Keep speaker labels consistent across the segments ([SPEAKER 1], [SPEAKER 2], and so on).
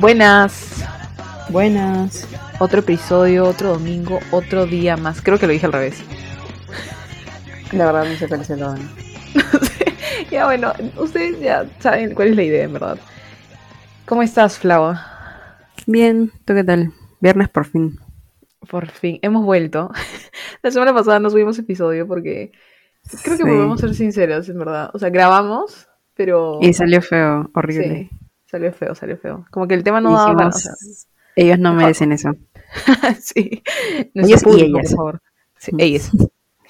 [SPEAKER 1] Buenas.
[SPEAKER 2] Buenas.
[SPEAKER 1] Otro episodio, otro domingo, otro día más. Creo que lo dije al revés.
[SPEAKER 2] La verdad no sé cuál es el orden.
[SPEAKER 1] ya bueno, ustedes ya saben cuál es la idea, en verdad. ¿Cómo estás, Flava?
[SPEAKER 2] Bien, ¿tú qué tal? Viernes por fin.
[SPEAKER 1] Por fin, hemos vuelto. La semana pasada no subimos episodio porque creo que
[SPEAKER 2] Sí.
[SPEAKER 1] podemos ser sinceros, en verdad. O sea, grabamos, pero...
[SPEAKER 2] Y salió feo, horrible.
[SPEAKER 1] Sí, salió feo, salió feo. Como que el tema no daba para...
[SPEAKER 2] Dijimos, ellos no merecen eso.
[SPEAKER 1] sí.
[SPEAKER 2] Ellos
[SPEAKER 1] Nuestro
[SPEAKER 2] y
[SPEAKER 1] público,
[SPEAKER 2] ellas.
[SPEAKER 1] por favor. Sí, ellas.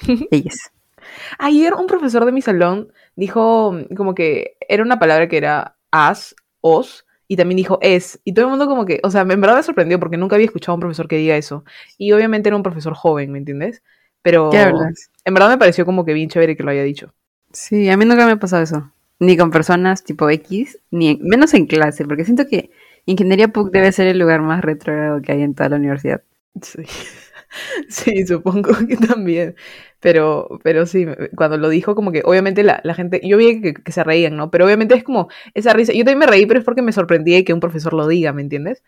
[SPEAKER 2] Ellos.
[SPEAKER 1] Ayer un profesor de mi salón dijo mm, como que era una palabra que era as, os, y también dijo es. Y todo el mundo como que, o sea, en verdad me sorprendió porque nunca había escuchado a un profesor que diga eso. Y obviamente era un profesor joven, ¿me entiendes? Pero en verdad me pareció como que bien chévere que lo haya dicho.
[SPEAKER 2] Sí, a mí nunca me ha pasado eso. Ni con personas tipo X, ni en- menos en clase, porque siento que Ingeniería PUC debe ser el lugar más retrógrado que hay en toda la universidad.
[SPEAKER 1] Sí. Sí, supongo que también. Pero, pero sí, cuando lo dijo, como que obviamente la, la gente, yo vi que, que se reían, ¿no? Pero obviamente es como esa risa. Yo también me reí, pero es porque me sorprendí que un profesor lo diga, ¿me entiendes?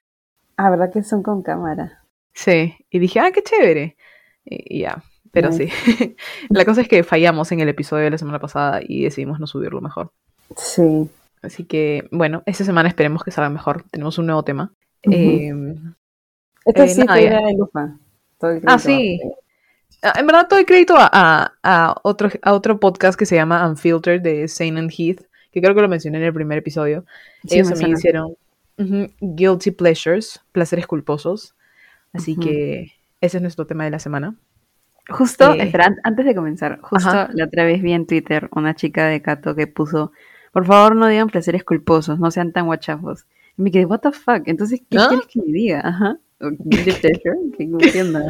[SPEAKER 2] Ah, ¿verdad que son con cámara?
[SPEAKER 1] Sí, y dije, ah, qué chévere. Y, y ya, pero sí. la cosa es que fallamos en el episodio de la semana pasada y decidimos no subirlo mejor.
[SPEAKER 2] Sí.
[SPEAKER 1] Así que, bueno, esta semana esperemos que salga mejor. Tenemos un nuevo tema.
[SPEAKER 2] Ujú.
[SPEAKER 1] Eh,
[SPEAKER 2] Esto
[SPEAKER 1] Eh,
[SPEAKER 2] sí
[SPEAKER 1] nada,
[SPEAKER 2] fue idea de Lufa. Todo el
[SPEAKER 1] Ah, sí. ah, en verdad, doy crédito a, a, a otro, a otro podcast que se llama Unfiltered de Zane and Heath, que creo que lo mencioné en el primer episodio.
[SPEAKER 2] Sí,
[SPEAKER 1] Ellos
[SPEAKER 2] me
[SPEAKER 1] también hicieron Guilty Pleasures, placeres culposos. Así que ese es nuestro tema de la semana.
[SPEAKER 2] Justo,
[SPEAKER 1] Eh,
[SPEAKER 2] espera, an- antes de comenzar, justo
[SPEAKER 1] Ajá.
[SPEAKER 2] la otra vez vi en Twitter una chica de Cato que puso, por favor no digan placeres culposos, no sean tan guachafos. Y me quedé, what the fuck, entonces, ¿qué
[SPEAKER 1] ¿Ah?
[SPEAKER 2] quieres que me diga? Ajá. Guilty pleasure, que no entiendo.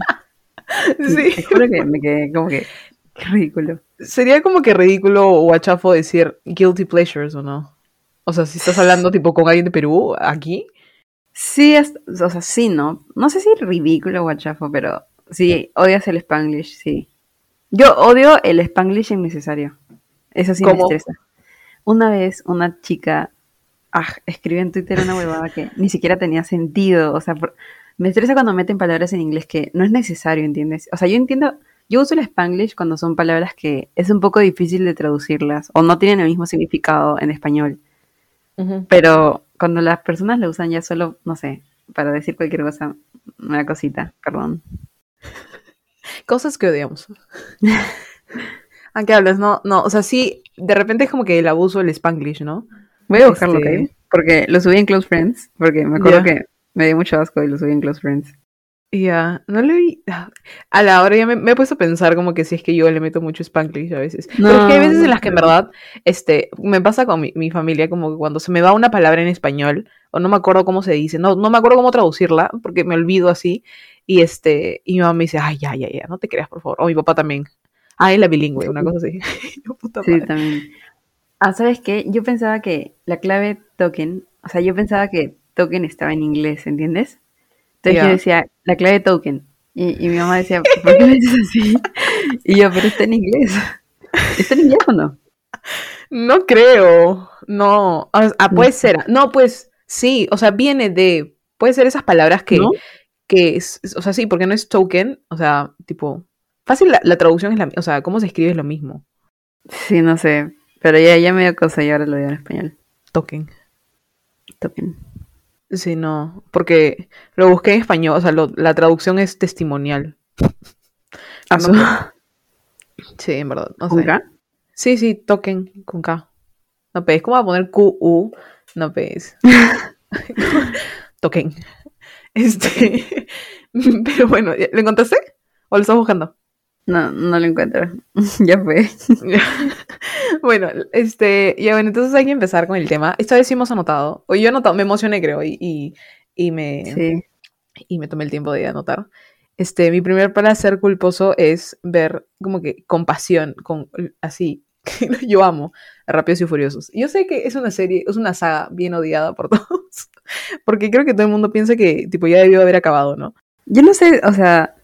[SPEAKER 1] Sí.
[SPEAKER 2] Te juro que me quedé como que, qué ridículo.
[SPEAKER 1] Sería como que ridículo o guachafo decir guilty pleasures o no. O sea, si estás hablando tipo con alguien de Perú, aquí.
[SPEAKER 2] Sí, es, o sea, sí, ¿no? No sé si ridículo o guachafo, pero sí, odias el spanglish, sí. Yo odio el spanglish innecesario. Eso sí
[SPEAKER 1] ¿Cómo?
[SPEAKER 2] me estresa. Una vez una chica ah, escribió en Twitter una huevada que ni siquiera tenía sentido. O sea, por- me estresa cuando meten palabras en inglés que no es necesario, ¿entiendes? O sea, yo entiendo, yo uso el spanglish cuando son palabras que es un poco difícil de traducirlas o no tienen el mismo significado en español. Pero cuando las personas lo usan ya solo, no sé, para decir cualquier cosa, una cosita, perdón.
[SPEAKER 1] Cosas que odiamos. ¿A qué hablas? No, no, o sea, sí, de repente es como que el abuso del spanglish, ¿no?
[SPEAKER 2] Voy a buscarlo,
[SPEAKER 1] Este-
[SPEAKER 2] ¿ok? Porque lo subí en Close Friends, porque me acuerdo que me dio mucho asco y lo subí en Close Friends.
[SPEAKER 1] Ya, no le vi. A la hora ya me, me he puesto a pensar como que si es que yo le meto mucho spanglish a veces. Pero es que hay
[SPEAKER 2] No,
[SPEAKER 1] veces
[SPEAKER 2] no
[SPEAKER 1] en las que en verdad, este, me pasa con mi, mi familia como que cuando se me va una palabra en español, o no me acuerdo cómo se dice, no, no me acuerdo cómo traducirla, porque me olvido así, y este, y mi mamá me dice, ay, ya, ya, ya, no te creas, por favor. O mi papá también. Ay, la bilingüe, una cosa así. Yo, puta
[SPEAKER 2] Sí,
[SPEAKER 1] madre.
[SPEAKER 2] también. Ah, ¿sabes qué? Yo pensaba que la clave token, o sea, yo pensaba que token estaba en inglés, ¿entiendes? Entonces yo decía, la clave token. Y, y mi mamá decía, ¿por qué lo dices así? Y yo, pero está en inglés. ¿Está en inglés o no?
[SPEAKER 1] No creo, no. Ah, ah, puede ser. No, pues sí, o sea, viene de. Puede ser esas palabras que,
[SPEAKER 2] ¿No?
[SPEAKER 1] Que es, es- o sea, sí, porque no es token, o sea, tipo. Fácil, la, la traducción es la o sea, cómo se escribe es lo mismo.
[SPEAKER 2] Sí, no sé. Pero ya, ya me dio cosa y ahora lo digo en español.
[SPEAKER 1] Token.
[SPEAKER 2] Token.
[SPEAKER 1] Sí, no, porque lo busqué en español, o sea, lo- la traducción es testimonial.
[SPEAKER 2] ¿Ah,
[SPEAKER 1] No, Sí, en verdad. No
[SPEAKER 2] ¿Con
[SPEAKER 1] sé.
[SPEAKER 2] K?
[SPEAKER 1] Sí, sí, token con K. No pues, ¿cómo va a poner QU? No pues. token. Este. Pero bueno, ¿lo encontraste? ¿O lo estás buscando?
[SPEAKER 2] No, no lo encuentro. ya fue.
[SPEAKER 1] bueno, este. Ya bueno, entonces hay que empezar con el tema. Esta vez sí hemos anotado. O yo anotado, me emocioné, creo, y, y, y me.
[SPEAKER 2] Sí.
[SPEAKER 1] y me tomé el tiempo de anotar. Este, mi primer placer culposo es ver como que compasión, con así, yo amo a Rápidos y Furiosos. Yo sé que es una serie, es una saga bien odiada por todos, porque creo que todo el mundo piensa que tipo ya debió haber acabado, ¿no?
[SPEAKER 2] Yo no sé, o sea,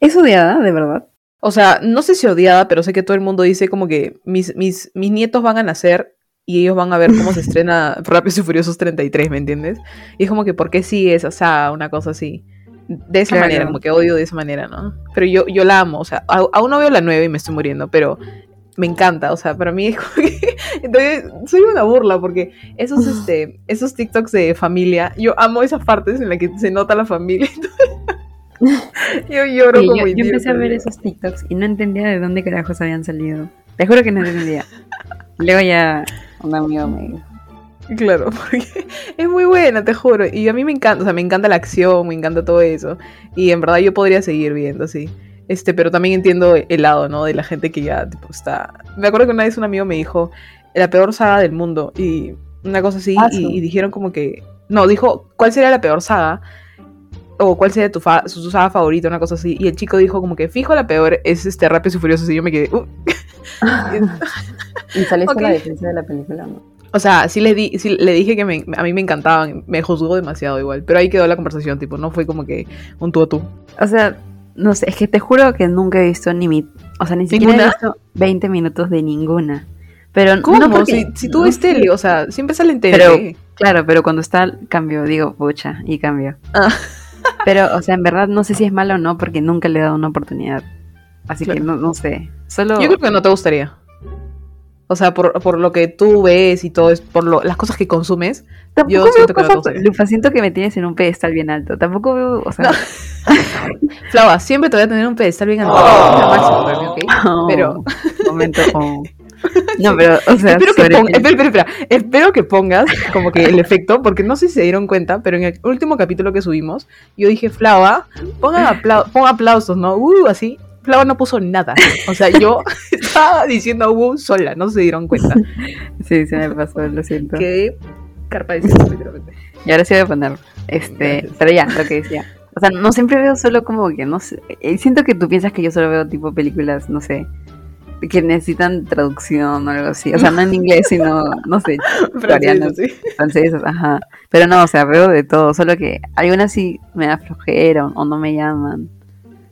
[SPEAKER 2] ¿es odiada, de verdad?
[SPEAKER 1] O sea, no sé si odiada, pero sé que todo el mundo dice como que mis, mis, mis nietos van a nacer y ellos van a ver cómo se estrena Rápidos y Furiosos 33, ¿me entiendes? Y es como que, ¿por qué sí es, o sea, una cosa así? De esa
[SPEAKER 2] Claro.
[SPEAKER 1] manera, como que odio de esa manera, ¿no? Pero yo, yo la amo, o sea, aún no veo la 9 y me estoy muriendo, pero me encanta, o sea, para mí es como que... Entonces, soy una burla porque esos, este, esos TikToks de familia, yo amo esas partes en las que se nota la familia. yo lloro
[SPEAKER 2] Sí,
[SPEAKER 1] como
[SPEAKER 2] yo, yo empecé a ver esos TikToks y no entendía de dónde carajos habían salido. Te juro que no entendía. Luego ya un amigo me dijo.
[SPEAKER 1] Claro, porque es muy buena, te juro. Y a mí me encanta, o sea, me encanta la acción, me encanta todo eso. Y en verdad yo podría seguir viendo, sí. Este, pero también entiendo el lado, ¿no? De la gente que ya, tipo, está... Me acuerdo que una vez un amigo me dijo, la peor saga del mundo. Y una cosa así,
[SPEAKER 2] Ah,
[SPEAKER 1] y,
[SPEAKER 2] sí.
[SPEAKER 1] y dijeron como que... No, dijo, ¿cuál sería la peor saga? O cuál sería tu, fa- su, su saga favorita, una cosa así. Y el chico dijo como que, fijo, la peor es este Rápidos y Furiosos. Y yo me quedé... "Uh".
[SPEAKER 2] ¿Y saliste
[SPEAKER 1] Ok.
[SPEAKER 2] a la defensa de la película no?
[SPEAKER 1] O sea, sí le, di, sí le dije que me- a mí me encantaban, me juzgó demasiado igual, pero ahí quedó la conversación, tipo, no fue como que un tú a tú.
[SPEAKER 2] O sea, no sé, es que te juro que nunca he visto ni mi... O sea, ni siquiera he
[SPEAKER 1] ¿Ninguna?
[SPEAKER 2] visto 20 minutos de ninguna. Pero
[SPEAKER 1] ¿Cómo?
[SPEAKER 2] no porque-
[SPEAKER 1] si, si tú
[SPEAKER 2] no
[SPEAKER 1] ves tele, o sea, siempre sale en tele.
[SPEAKER 2] Pero- Claro, pero cuando está cambio, digo, pucha, y cambio.
[SPEAKER 1] Ah.
[SPEAKER 2] Pero, o sea, en verdad no sé si es malo o no porque nunca le he dado una oportunidad. Así que no, no sé. Solo...
[SPEAKER 1] Yo creo que no te gustaría. O sea, por, por lo que tú ves y todo, es por lo, las cosas que consumes.
[SPEAKER 2] Tampoco
[SPEAKER 1] yo
[SPEAKER 2] veo
[SPEAKER 1] siento que no te
[SPEAKER 2] cosas-
[SPEAKER 1] gustaría.
[SPEAKER 2] Lufa, siento que me tienes en un pedestal bien alto. Tampoco veo, o sea...
[SPEAKER 1] Flava, siempre te voy a tener un pedestal bien alto.
[SPEAKER 2] Oh.
[SPEAKER 1] Es lo máximo para mí, ¿ok?
[SPEAKER 2] no,
[SPEAKER 1] Pero-
[SPEAKER 2] Momento, oh. No, pero, o sea...
[SPEAKER 1] espero, que espera, espera, espera. espero que pongas como que el efecto, porque no sé si se dieron cuenta, pero en el último capítulo que subimos, yo dije, Flava, pongan apla pon aplausos, ¿no? Uh, así. No puso nada. O sea, yo estaba diciendo uh sola, no se dieron cuenta.
[SPEAKER 2] Sí, se me pasó, lo siento.
[SPEAKER 1] Quedé carpa diciendo.
[SPEAKER 2] Y ahora sí voy a poner. Este,
[SPEAKER 1] Gracias.
[SPEAKER 2] pero ya, lo que decía. O sea, no siempre veo solo como que, no sé. eh, Siento que tú piensas que yo solo veo tipo películas, no sé, que necesitan traducción o algo así. O sea, no en inglés, sino, no sé,
[SPEAKER 1] Francés, sí.
[SPEAKER 2] francesas, ajá. Pero no, o sea, veo de todo. Solo que algunas sí me da flojera o no me llaman.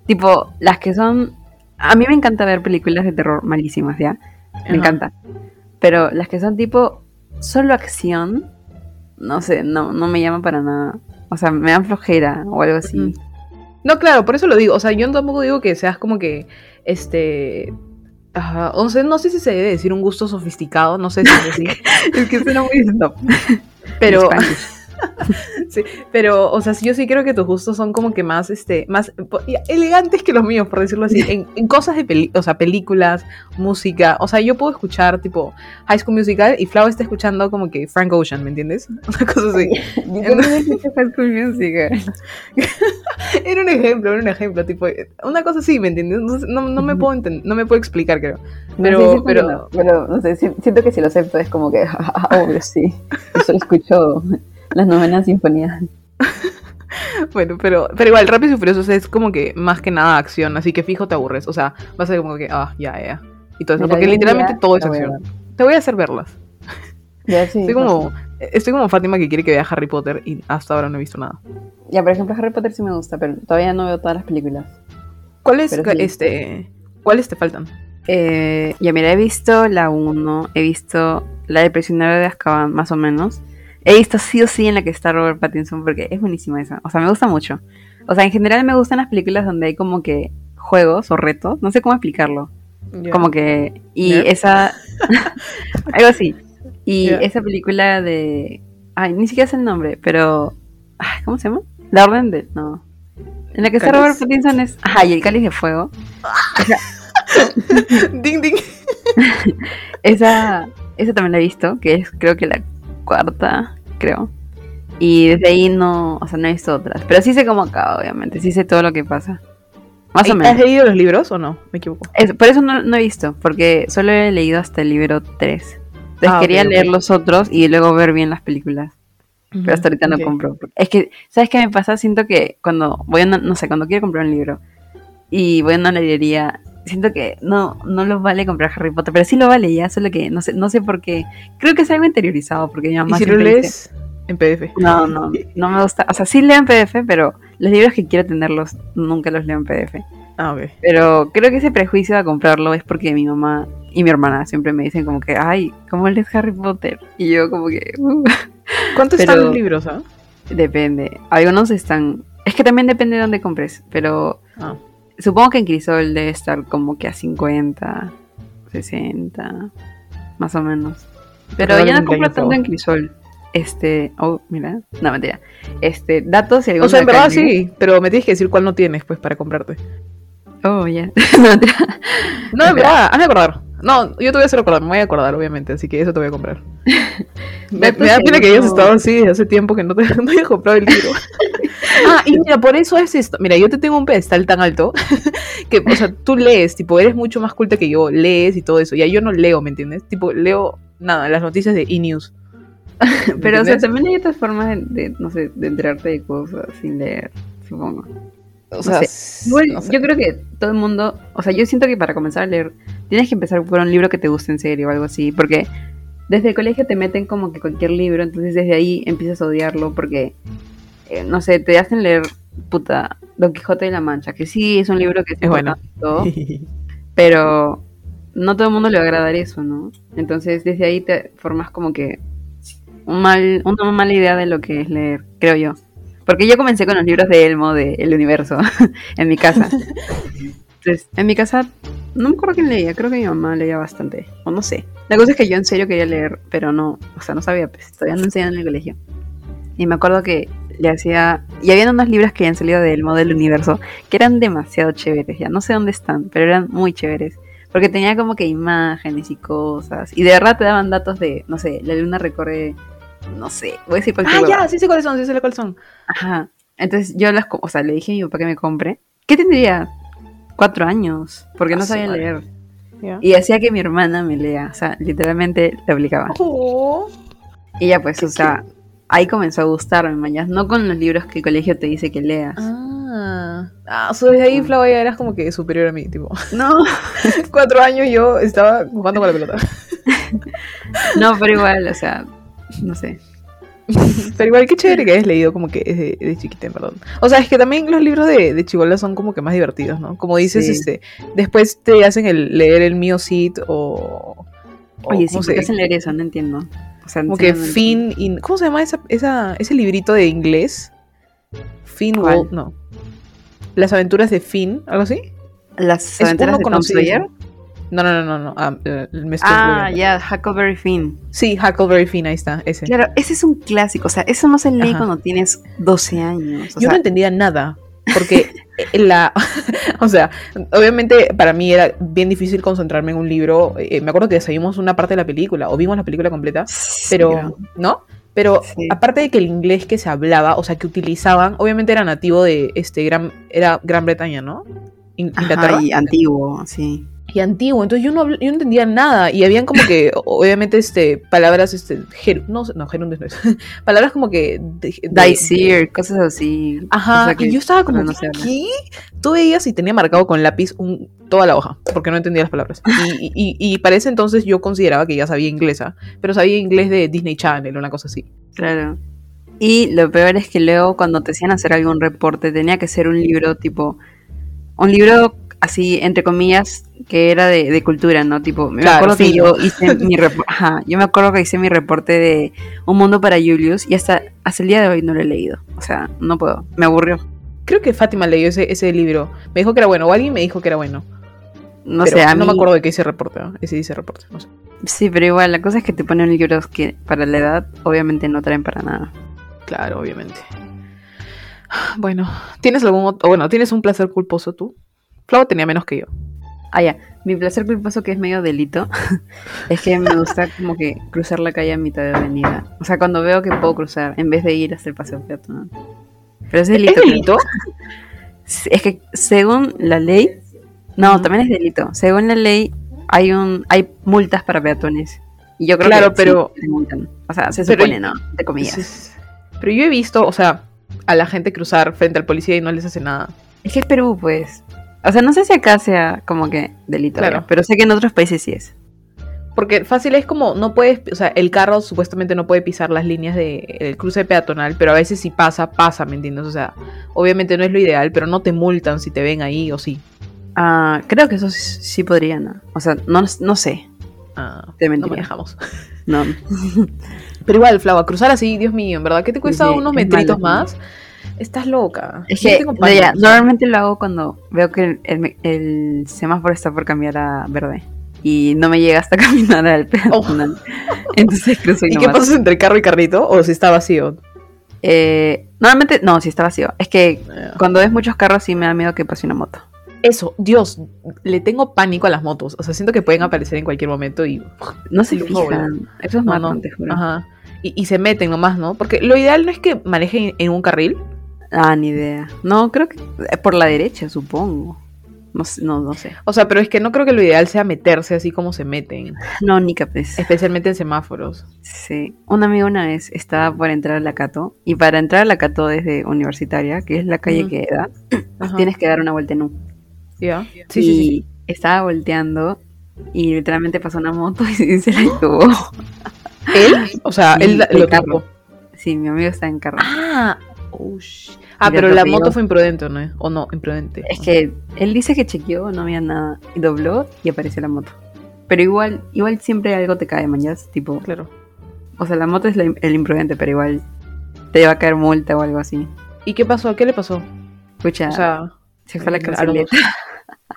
[SPEAKER 2] Tipo, las que son. A mí me encanta ver películas de terror malísimas, ¿ya? Me
[SPEAKER 1] Ajá.
[SPEAKER 2] encanta. Pero las que son tipo solo acción, no sé, no, no me llaman para nada. O sea, me dan flojera o algo así.
[SPEAKER 1] No, claro, por eso lo digo. O sea, yo tampoco digo que seas como que, este... Ajá, o sea, no sé si se debe decir un gusto sofisticado, no sé si es así.
[SPEAKER 2] Es que suena muy stop.
[SPEAKER 1] pero. sí, pero, o sea, yo sí creo que tus gustos son como que más, este, más elegantes que los míos, por decirlo así, en, en cosas de, peli o sea, películas, música. O sea, yo puedo escuchar, tipo, High School Musical y Flau está escuchando como que Frank Ocean, ¿me entiendes? Una cosa así.
[SPEAKER 2] Yo High School Musical.
[SPEAKER 1] Era un ejemplo, era un ejemplo, tipo, una cosa así, ¿me entiendes? No, no, me puedo no me puedo explicar, creo. Pero-
[SPEAKER 2] no, sí,
[SPEAKER 1] pero-
[SPEAKER 2] no, pero no sé, si- siento que si lo acepto es como que, obvio, sí. Yo solo escucho las novenas sinfonías.
[SPEAKER 1] Bueno, pero, pero igual, Rápidos y Furiosos es como que más que nada acción, así que fijo te aburres. O sea, vas a ser como que, ah, ya, ya. Y todo eso, porque literalmente todo es
[SPEAKER 2] la
[SPEAKER 1] acción. Te voy a hacer verlas.
[SPEAKER 2] Ya, sí.
[SPEAKER 1] Estoy como, estoy como Fátima que quiere que vea Harry Potter y hasta ahora no he visto nada.
[SPEAKER 2] Ya, por ejemplo, Harry Potter sí me gusta, pero todavía no veo todas las películas.
[SPEAKER 1] ¿Cuáles,
[SPEAKER 2] sí.
[SPEAKER 1] este, ¿cuáles te faltan?
[SPEAKER 2] Eh, ya, mira, he visto la 1, he visto la de Prisionero de Azkaban, más o menos. He visto sí o sí en la que está Robert Pattinson, porque es buenísima esa. O sea, me gusta mucho. O sea, en general me gustan las películas donde hay como que juegos o retos, no sé cómo explicarlo. Como que. Y esa. algo así. Y esa película de. Ay, ni siquiera sé el nombre, pero. ay, ¿Cómo se llama? La Orden de. No. En la que está. Robert Pattinson es. Ajá, y el cáliz de fuego.
[SPEAKER 1] ding, ding.
[SPEAKER 2] Esa, esa también la he visto, que es creo que la cuarta, creo. Y desde ahí no, o sea, no he visto otras. Pero sí sé cómo acaba, obviamente. Sí sé todo lo que pasa. Más o
[SPEAKER 1] ¿Has
[SPEAKER 2] menos.
[SPEAKER 1] leído los libros o no? Me equivoco.
[SPEAKER 2] Es- por eso no, no he visto, porque solo he leído hasta el libro 3. Entonces
[SPEAKER 1] Ah,
[SPEAKER 2] quería leer los otros y luego ver bien las películas. Pero hasta ahorita no compro. Es que, ¿sabes qué me pasa? Siento que cuando voy a una, no sé, cuando quiero comprar un libro y voy a una librería, siento que no, no lo vale comprar Harry Potter, pero sí lo vale ya, solo que no sé, no sé por qué. Creo que es algo interiorizado, porque mi
[SPEAKER 1] ¿Y
[SPEAKER 2] mamá
[SPEAKER 1] si lo lees en PDF?
[SPEAKER 2] No, no, no me gusta. O sea, sí leo en PDF, pero los libros que quiero tenerlos nunca los leo en PDF.
[SPEAKER 1] Ah, ok.
[SPEAKER 2] Pero creo que ese prejuicio a comprarlo es porque mi mamá Y mi hermana siempre me dicen como que, ay, ¿cómo lees Harry Potter? Y yo como que... "Uh".
[SPEAKER 1] ¿Cuántos están los libros, ah?
[SPEAKER 2] Depende. Algunos están... Es que también depende de dónde compres, pero
[SPEAKER 1] Ah.
[SPEAKER 2] Supongo que en Crisol debe estar como que a 50, 60, más o menos. Pero ya no compro tanto en Crisol. Este, oh, mira, no mentira. Este, datos y
[SPEAKER 1] O
[SPEAKER 2] algunos
[SPEAKER 1] sea, en verdad sí, pero me tienes que decir cuál no tienes, pues, para comprarte.
[SPEAKER 2] Oh, ya. no
[SPEAKER 1] en verdad, hazme acordar. No, yo te voy a hacer acordar, me voy a acordar, obviamente, así que eso te voy a comprar. Me, da pena que hayas estado así desde hace tiempo que no te no hayas comprado el libro. ah, y mira, por eso es esto. Mira, yo te tengo un pedestal tan alto que, o sea, tú lees, tipo, eres mucho más culta que yo, lees y todo eso. Ya yo no leo, ¿me entiendes? Tipo, leo, nada, las noticias de E-News. ¿Me
[SPEAKER 2] Pero, o sea, también hay otras formas de, de, no sé, de enterarte de cosas sin leer, supongo.
[SPEAKER 1] O
[SPEAKER 2] no
[SPEAKER 1] sea,
[SPEAKER 2] sé. Igual,
[SPEAKER 1] no sé.
[SPEAKER 2] yo creo que todo el mundo, o sea, yo siento que para comenzar a leer, tienes que empezar por un libro que te guste en serio o algo así, porque desde el colegio te meten como que cualquier libro, entonces desde ahí empiezas a odiarlo, porque, eh, no sé, te hacen leer, puta, Don Quijote de la Mancha, que sí es un libro que es,
[SPEAKER 1] bueno.
[SPEAKER 2] todo, pero no todo el mundo le va a agradar eso, ¿no? Entonces desde ahí te formas como que un mal, una mala idea de lo que es leer, creo yo. Porque yo comencé con los libros de Elmo de El Universo en mi casa. Entonces, en mi casa no me acuerdo quién leía, creo que mi mamá leía bastante, o no sé. La cosa es que yo en serio quería leer, pero no, o sea, no sabía, pues todavía no enseñan en el colegio. Y me acuerdo que le hacía, y habían unos libros que habían salido del Universo que eran demasiado chéveres, ya no sé dónde están, pero eran muy chéveres. Porque tenía como que imágenes y cosas. Y de verdad te daban datos de, no sé, la luna recorre, no sé, voy a decir cualquier
[SPEAKER 1] Ah,
[SPEAKER 2] huevada.
[SPEAKER 1] ya, sí sé cuáles son, sí sé cuáles son.
[SPEAKER 2] Ajá. Entonces yo las, o sea, le dije a mi papá que me compre. ¿Qué tendría? Cuatro años, porque no
[SPEAKER 1] Ah,
[SPEAKER 2] sabía
[SPEAKER 1] madre.
[SPEAKER 2] leer. Y hacía que mi hermana me lea, o sea, literalmente le obligaba.
[SPEAKER 1] Oh.
[SPEAKER 2] Y ya pues, o sea, ahí comenzó a gustarme, mañas, no con los libros que el colegio te dice que leas.
[SPEAKER 1] Ah, ah, o sea, desde ahí, Flava, ya eras como que superior a mí, tipo.
[SPEAKER 2] No,
[SPEAKER 1] Cuatro años yo estaba jugando con la pelota.
[SPEAKER 2] no, pero igual, o sea, no sé.
[SPEAKER 1] Pero igual, qué chévere que hayas leído como que desde de chiquita, verdad. O sea, es que también los libros de, de chibola son como que más divertidos, ¿no? Como dices,
[SPEAKER 2] Sí.
[SPEAKER 1] este, después te hacen el leer el mío Cid o... o
[SPEAKER 2] Oye, sí,
[SPEAKER 1] ¿cómo
[SPEAKER 2] ¿por qué
[SPEAKER 1] se-
[SPEAKER 2] hacen leer eso? No entiendo. O sea,
[SPEAKER 1] Como que
[SPEAKER 2] enséñame.
[SPEAKER 1] Finn... y- ¿Cómo se llama esa, esa, ese librito de inglés? Finn. Wolf, no. Las aventuras de Finn, algo así.
[SPEAKER 2] Las aventuras de Tom. Sawyer.
[SPEAKER 1] No, no, no, no, no. Eh, me estoy
[SPEAKER 2] Ah, ya, Huckleberry Finn.
[SPEAKER 1] Sí, Huckleberry Finn, ahí está, ese.
[SPEAKER 2] Claro, ese es un clásico. O sea, eso no se lee
[SPEAKER 1] Ajá.
[SPEAKER 2] cuando tienes 12 años. O
[SPEAKER 1] Yo
[SPEAKER 2] sea,
[SPEAKER 1] no entendía nada, porque la, o sea, obviamente para mí era bien difícil concentrarme en un libro. eh, me acuerdo que sabíamos una parte de la película o vimos la película completa, pero no. Pero
[SPEAKER 2] Sí.
[SPEAKER 1] aparte de que el inglés que se hablaba, o sea, que utilizaban, obviamente era nativo de este gran, era Gran Bretaña, ¿no? In- Inglaterra.
[SPEAKER 2] Ajá, y antiguo, sí.
[SPEAKER 1] Y antiguo, entonces yo no, yo no entendía nada y habían como que o- obviamente este palabras este geru- no no gerundes no es palabras como que de, de-
[SPEAKER 2] Daisir, cosas así.
[SPEAKER 1] Ajá,
[SPEAKER 2] O sea, que
[SPEAKER 1] y yo estaba como,
[SPEAKER 2] no.
[SPEAKER 1] ¿qué? Tú veías y tenía marcado con lápiz un, toda la hoja, porque no entendía las palabras. Y, y, y para ese entonces yo consideraba que ya sabía inglesa, pero sabía inglés de Disney Channel, una cosa así.
[SPEAKER 2] Claro. Y lo peor es que luego cuando te hacían hacer algún reporte tenía que ser un libro tipo, un libro así, entre comillas, que era de, de cultura, ¿no? Tipo, me
[SPEAKER 1] Claro,
[SPEAKER 2] acuerdo que yo hice mi reporte, ajá, yo me acuerdo que hice mi reporte de Un Mundo para Julius y hasta, hasta el día de hoy no lo he leído. O sea, no puedo, me aburrió.
[SPEAKER 1] Creo que Fátima leyó ese, ese libro. Me dijo que era bueno, o alguien me dijo que era bueno.
[SPEAKER 2] No
[SPEAKER 1] pero
[SPEAKER 2] sé, a
[SPEAKER 1] no
[SPEAKER 2] mí,
[SPEAKER 1] me acuerdo de qué hice reporte, ¿no? Ese dice reporte, no sé.
[SPEAKER 2] Sí, pero igual, la cosa es que te ponen libros que para la edad obviamente no traen para nada.
[SPEAKER 1] Claro, obviamente. Bueno, ¿tienes algún otro, bueno, tienes un placer culposo tú? Flava tenía menos que yo.
[SPEAKER 2] Ah, ya. Mi placer culposo, que es medio delito, es que me gusta como que cruzar la calle a mitad de avenida. O sea, cuando veo que puedo cruzar, en vez de ir hasta el paseo peatonal. Pero es delito.
[SPEAKER 1] ¿Es delito?
[SPEAKER 2] Sí, Es que según la ley, no, también es delito. Según la ley, hay un hay multas para peatones. Y yo creo
[SPEAKER 1] Claro,
[SPEAKER 2] que sí,
[SPEAKER 1] pero-
[SPEAKER 2] te multan. O sea, se
[SPEAKER 1] Pero-
[SPEAKER 2] supone, ¿no? De comillas.
[SPEAKER 1] Sí. Pero yo he visto, o sea, a la gente cruzar frente al policía y no les hace nada.
[SPEAKER 2] Es que es Perú, pues. O sea, no sé si acá sea como que delito,
[SPEAKER 1] Claro.
[SPEAKER 2] pero sé que en otros países sí es.
[SPEAKER 1] Porque fácil es como, no puedes, o sea, el carro supuestamente no puede pisar las líneas del cruce peatonal, pero a veces si pasa, pasa, ¿me entiendes? O sea, obviamente no es lo ideal, pero no te multan si te ven ahí o sí.
[SPEAKER 2] Ah, creo que eso sí, sí podría, ¿no? O sea, no, no sé.
[SPEAKER 1] Ah,
[SPEAKER 2] Te
[SPEAKER 1] no
[SPEAKER 2] mentiría.
[SPEAKER 1] manejamos.
[SPEAKER 2] No.
[SPEAKER 1] Pero igual, Flava, cruzar así, Dios mío, en verdad, ¿qué te cuesta
[SPEAKER 2] Sí,
[SPEAKER 1] unos metritos
[SPEAKER 2] malo.
[SPEAKER 1] más? Estás loca.
[SPEAKER 2] Es que no, ya, normalmente lo hago cuando veo que el, el- el semáforo está por cambiar a verde. Y no me llega hasta caminar al peatonal. Entonces cruzo y,
[SPEAKER 1] ¿Y qué pasa entre carro y carrito? ¿O si está vacío?
[SPEAKER 2] Eh, normalmente, no, si está vacío. Es que
[SPEAKER 1] Eh,
[SPEAKER 2] cuando ves muchos carros sí me da miedo que pase una moto.
[SPEAKER 1] Eso, Dios, le tengo pánico a las motos. O sea, siento que pueden aparecer en cualquier momento y.
[SPEAKER 2] No se fijan. Eso es
[SPEAKER 1] No,
[SPEAKER 2] malo,
[SPEAKER 1] no. Ajá. Y, y se meten nomás, ¿no? Porque lo ideal no es que manejen en un carril.
[SPEAKER 2] Ah, ni idea. No, creo que eh, por la derecha, supongo. No, sé- no, no sé.
[SPEAKER 1] O sea, pero es que no creo que lo ideal sea meterse así como se meten.
[SPEAKER 2] No, ni capaz.
[SPEAKER 1] Especialmente en semáforos.
[SPEAKER 2] Sí. Un amigo una vez estaba por entrar a la Cato. Y para entrar a la Cato desde Universitaria, que es la calle
[SPEAKER 1] Ujú.
[SPEAKER 2] que da, tienes que dar una vuelta en U.
[SPEAKER 1] ¿Ya?
[SPEAKER 2] y
[SPEAKER 1] Sí, sí, sí.
[SPEAKER 2] estaba volteando y literalmente pasó una moto y se la tuvo.
[SPEAKER 1] ¿Él? O sea,
[SPEAKER 2] Sí,
[SPEAKER 1] él lo tuvo.
[SPEAKER 2] Sí, mi amigo está en carro.
[SPEAKER 1] Ah, oh, ah pero la moto fue imprudente, ¿no? ¿O no? Imprudente.
[SPEAKER 2] Es que él dice que chequeó, no había nada. Y dobló y apareció la moto. Pero igual, igual siempre algo te cae, mañas. Tipo,
[SPEAKER 1] Claro.
[SPEAKER 2] o sea, la moto es la- el imprudente, pero igual te va a caer multa o algo así.
[SPEAKER 1] ¿Y qué pasó? ¿Qué le pasó?
[SPEAKER 2] Escucha,
[SPEAKER 1] O sea,
[SPEAKER 2] se fue a la
[SPEAKER 1] dos.
[SPEAKER 2] canceleta.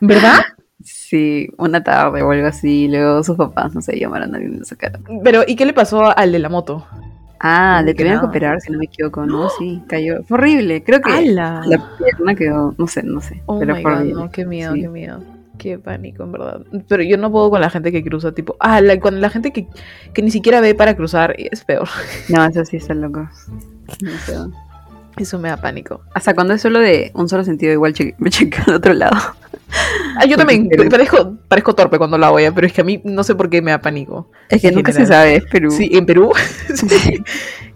[SPEAKER 1] ¿verdad?
[SPEAKER 2] Sí, una tarde o algo así. Luego sus papás, no sé, llamaron a alguien lo sacaron.
[SPEAKER 1] Pero, ¿y qué le pasó al de la moto?
[SPEAKER 2] Ah, le tuvieron que operar, si no me equivoco, ¿no? Sí, cayó. Fue horrible. Creo que
[SPEAKER 1] ¡Hala!
[SPEAKER 2] la pierna quedó, no sé, no sé.
[SPEAKER 1] Oh
[SPEAKER 2] pero
[SPEAKER 1] my God, no, qué miedo,
[SPEAKER 2] Sí.
[SPEAKER 1] qué miedo. Qué pánico, en verdad. Pero yo no puedo con la gente que cruza, tipo, ah, la, con la gente que, que ni siquiera ve para cruzar, es peor.
[SPEAKER 2] No, eso sí está loco. No sé.
[SPEAKER 1] Eso me da pánico.
[SPEAKER 2] Hasta cuando es solo de un solo sentido, igual che- me checa al otro lado.
[SPEAKER 1] Ah, yo también parezco, parezco torpe cuando lo hago ya, pero es que a mí no sé por qué me da pánico.
[SPEAKER 2] Es que nunca se sabe, es Perú.
[SPEAKER 1] Sí, en Perú. sí.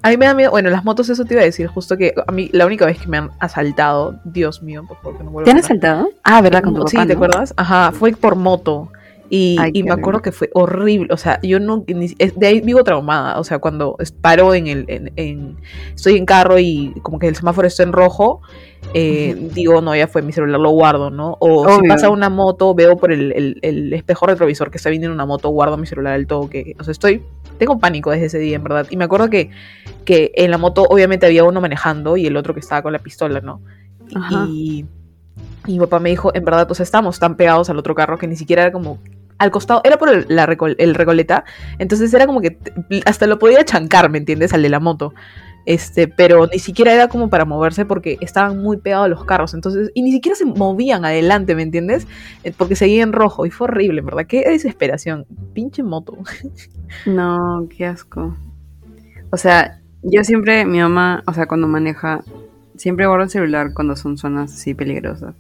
[SPEAKER 1] A mí me da miedo, bueno, las motos, eso te iba a decir, justo que a mí la única vez que me han asaltado, Dios mío, por favor, que no vuelva
[SPEAKER 2] ¿Te han
[SPEAKER 1] a
[SPEAKER 2] asaltado? Ah, ¿verdad? Con tu
[SPEAKER 1] Sí, ¿te
[SPEAKER 2] ¿no?
[SPEAKER 1] acuerdas? Ajá, fue por moto. Y,
[SPEAKER 2] Ay,
[SPEAKER 1] y
[SPEAKER 2] qué
[SPEAKER 1] me acuerdo que fue horrible. O sea, yo no. de ahí vivo traumada. O sea, cuando paro en el. En, en- estoy en carro y como que el semáforo está en rojo. eh, Digo, no, ya fue mi celular, lo guardo, ¿no? O si pasa una moto, veo por el, el- el espejo retrovisor que está viniendo una moto, guardo mi celular al toque. O sea, estoy. Tengo pánico desde ese día, en verdad. Y me acuerdo que, que en la moto, obviamente, había uno manejando y el otro que estaba con la pistola, ¿no?
[SPEAKER 2] Ajá.
[SPEAKER 1] Y, y mi papá me dijo, en verdad, o sea, estábamos tan pegados al otro carro que ni siquiera era como al costado, era por el, la el recoleta, entonces era como que hasta lo podía chancar, ¿me entiendes? Al de la moto. Este, pero ni siquiera era como para moverse porque estaban muy pegados los carros, entonces, y ni siquiera se movían adelante, ¿me entiendes? Eh, Porque seguía en rojo y fue horrible, ¿verdad? Qué desesperación, pinche moto.
[SPEAKER 2] No, qué asco. O sea, yo siempre, mi mamá, o sea, cuando maneja, siempre guardo el celular cuando son zonas así peligrosas.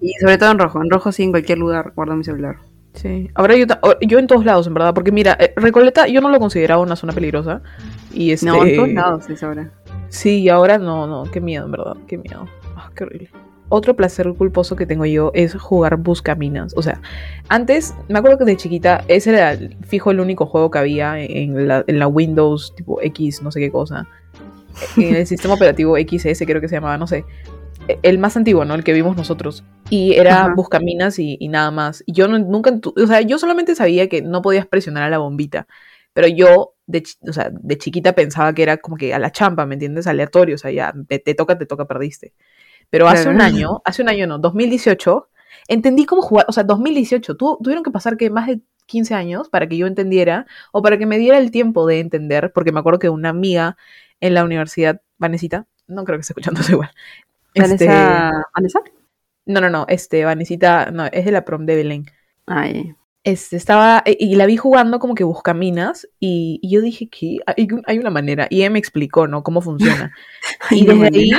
[SPEAKER 2] Y sobre todo en rojo. En rojo sí, en cualquier lugar guardo mi celular.
[SPEAKER 1] Sí, ahora yo, yo en todos lados, en verdad, porque mira, eh, Recoleta yo no lo consideraba una zona peligrosa. Y este,
[SPEAKER 2] No, en todos lados es ahora.
[SPEAKER 1] Sí, y ahora no, no, qué miedo, en verdad, qué miedo. Ah, qué horrible. Otro placer culposo que tengo yo es jugar Buscaminas. O sea, antes, me acuerdo que de chiquita, ese era fijo el único juego que había en la, en la Windows tipo X, no sé qué cosa. En el sistema operativo XS, creo que se llamaba, no sé. El más antiguo, ¿no? El que vimos nosotros. Y era
[SPEAKER 2] Ajá.
[SPEAKER 1] Buscaminas y, y nada más. Y yo no- nunca, o sea, yo solamente sabía que no podías presionar a la bombita. Pero yo, de, o sea, de chiquita pensaba que era como que a la champa, ¿me entiendes? Aleatorio, o sea, ya te, te toca, te toca, perdiste. Pero hace
[SPEAKER 2] Claro.
[SPEAKER 1] un año, hace un año no, 2018, entendí cómo jugar, o sea, 2018, tu- tuvieron que pasar que más de 15 años para que yo entendiera o para que me diera el tiempo de entender, porque me acuerdo que una amiga en la universidad, Vanesita, no creo que esté escuchando eso igual. Este,
[SPEAKER 2] ¿Vanessa? ¿Vanessa?
[SPEAKER 1] no, no, no, este, Vanesita, no, es de la prom de Belén
[SPEAKER 2] Ay,
[SPEAKER 1] este, estaba, y y la vi jugando como que buscaminas, y, y yo dije que hay, un- hay una manera, y ella me explicó, ¿no? Cómo funciona. Y desde ahí,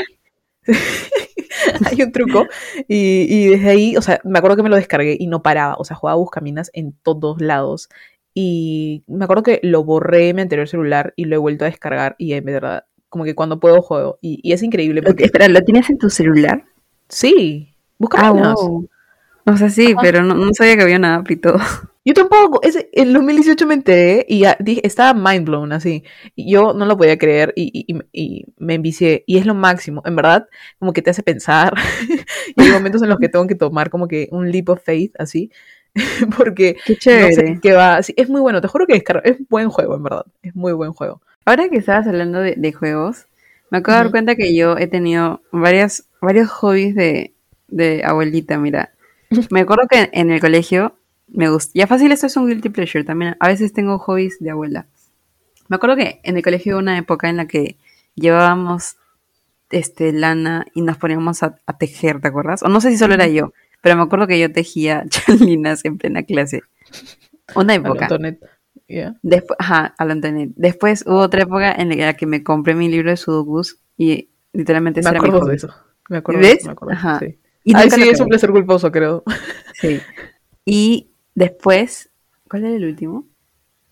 [SPEAKER 1] hay un truco, y, y desde ahí, o sea, me acuerdo que me lo descargué y no paraba, o sea, jugaba buscaminas en todos lados. Y me acuerdo que lo borré en mi anterior celular y lo he vuelto a descargar, y en verdad, como que cuando puedo juego, y, y es increíble porque,
[SPEAKER 2] Espera, ¿lo tienes en tu celular?
[SPEAKER 1] sí,
[SPEAKER 2] Ah,
[SPEAKER 1] buscaminas.
[SPEAKER 2] wow. O sea, sí,
[SPEAKER 1] Ajá.
[SPEAKER 2] pero no, no sabía que había una app y todo.
[SPEAKER 1] Yo tampoco, ese, en 2018 me enteré y ya dije, estaba mind blown así. Y yo no lo podía creer y, y- y- y me envicié. Y es lo máximo, en verdad, como que te hace pensar, y hay momentos en los que tengo que tomar como que un leap of faith, así, porque
[SPEAKER 2] Qué
[SPEAKER 1] no sé qué va, sí, es muy bueno, te juro que es, es buen juego, en verdad, es muy buen juego.
[SPEAKER 2] Ahora que estabas hablando de, de juegos, me acabo de dar cuenta que yo he tenido varias, varios hobbies de, de abuelita, mira. Me acuerdo que en el colegio me gusta. Ya fácil, esto es un guilty pleasure también. A veces tengo hobbies de abuela. Me acuerdo que en el colegio hubo una época en la que llevábamos este lana y nos poníamos a, a tejer, ¿te acuerdas? O no sé si solo era yo, pero me acuerdo que yo tejía chalinas en plena clase. Una época. Después, ajá, a la. Después hubo otra época en la que me compré mi libro de sudokus y literalmente
[SPEAKER 1] Me
[SPEAKER 2] era mi
[SPEAKER 1] acuerdo de eso, me acuerdo de
[SPEAKER 2] ¿Ves?
[SPEAKER 1] eso, me acuerdo,
[SPEAKER 2] Ajá.
[SPEAKER 1] sí.
[SPEAKER 2] Y
[SPEAKER 1] Ay, sí, es un placer culposo, creo.
[SPEAKER 2] Sí. Y después, ¿cuál era el último?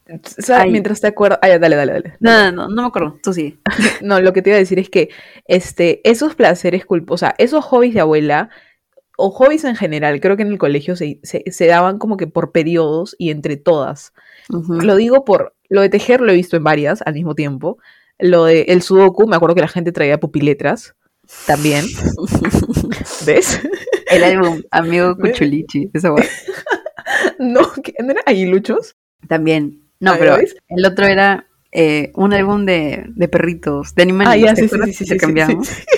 [SPEAKER 1] O sea, mientras te acuerdas, ah, ya, dale, dale, dale.
[SPEAKER 2] No, no, no, no me acuerdo. Tú sí.
[SPEAKER 1] No, lo que te iba a decir es que este, esos placeres culposos, o sea, esos hobbies de abuela, o hobbies en general, creo que en el colegio se, se, se daban como que por periodos y entre todas. Lo digo por, lo de tejer lo he visto en varias al mismo tiempo. Lo de el sudoku, me acuerdo que la gente traía pupiletras también. ¿Ves?
[SPEAKER 2] El álbum Amigo Cuchulichi. Esa guay.
[SPEAKER 1] no. ¿no eran aguiluchos?
[SPEAKER 2] También. No,
[SPEAKER 1] Ah,
[SPEAKER 2] pero
[SPEAKER 1] ¿ves?
[SPEAKER 2] el otro era eh, un álbum de, de perritos, de animales.
[SPEAKER 1] Ah, ya,
[SPEAKER 2] ¿te
[SPEAKER 1] sí, sí,
[SPEAKER 2] acuerdas
[SPEAKER 1] sí,
[SPEAKER 2] que
[SPEAKER 1] sí, sí, sí,
[SPEAKER 2] intercambiamos?
[SPEAKER 1] sí.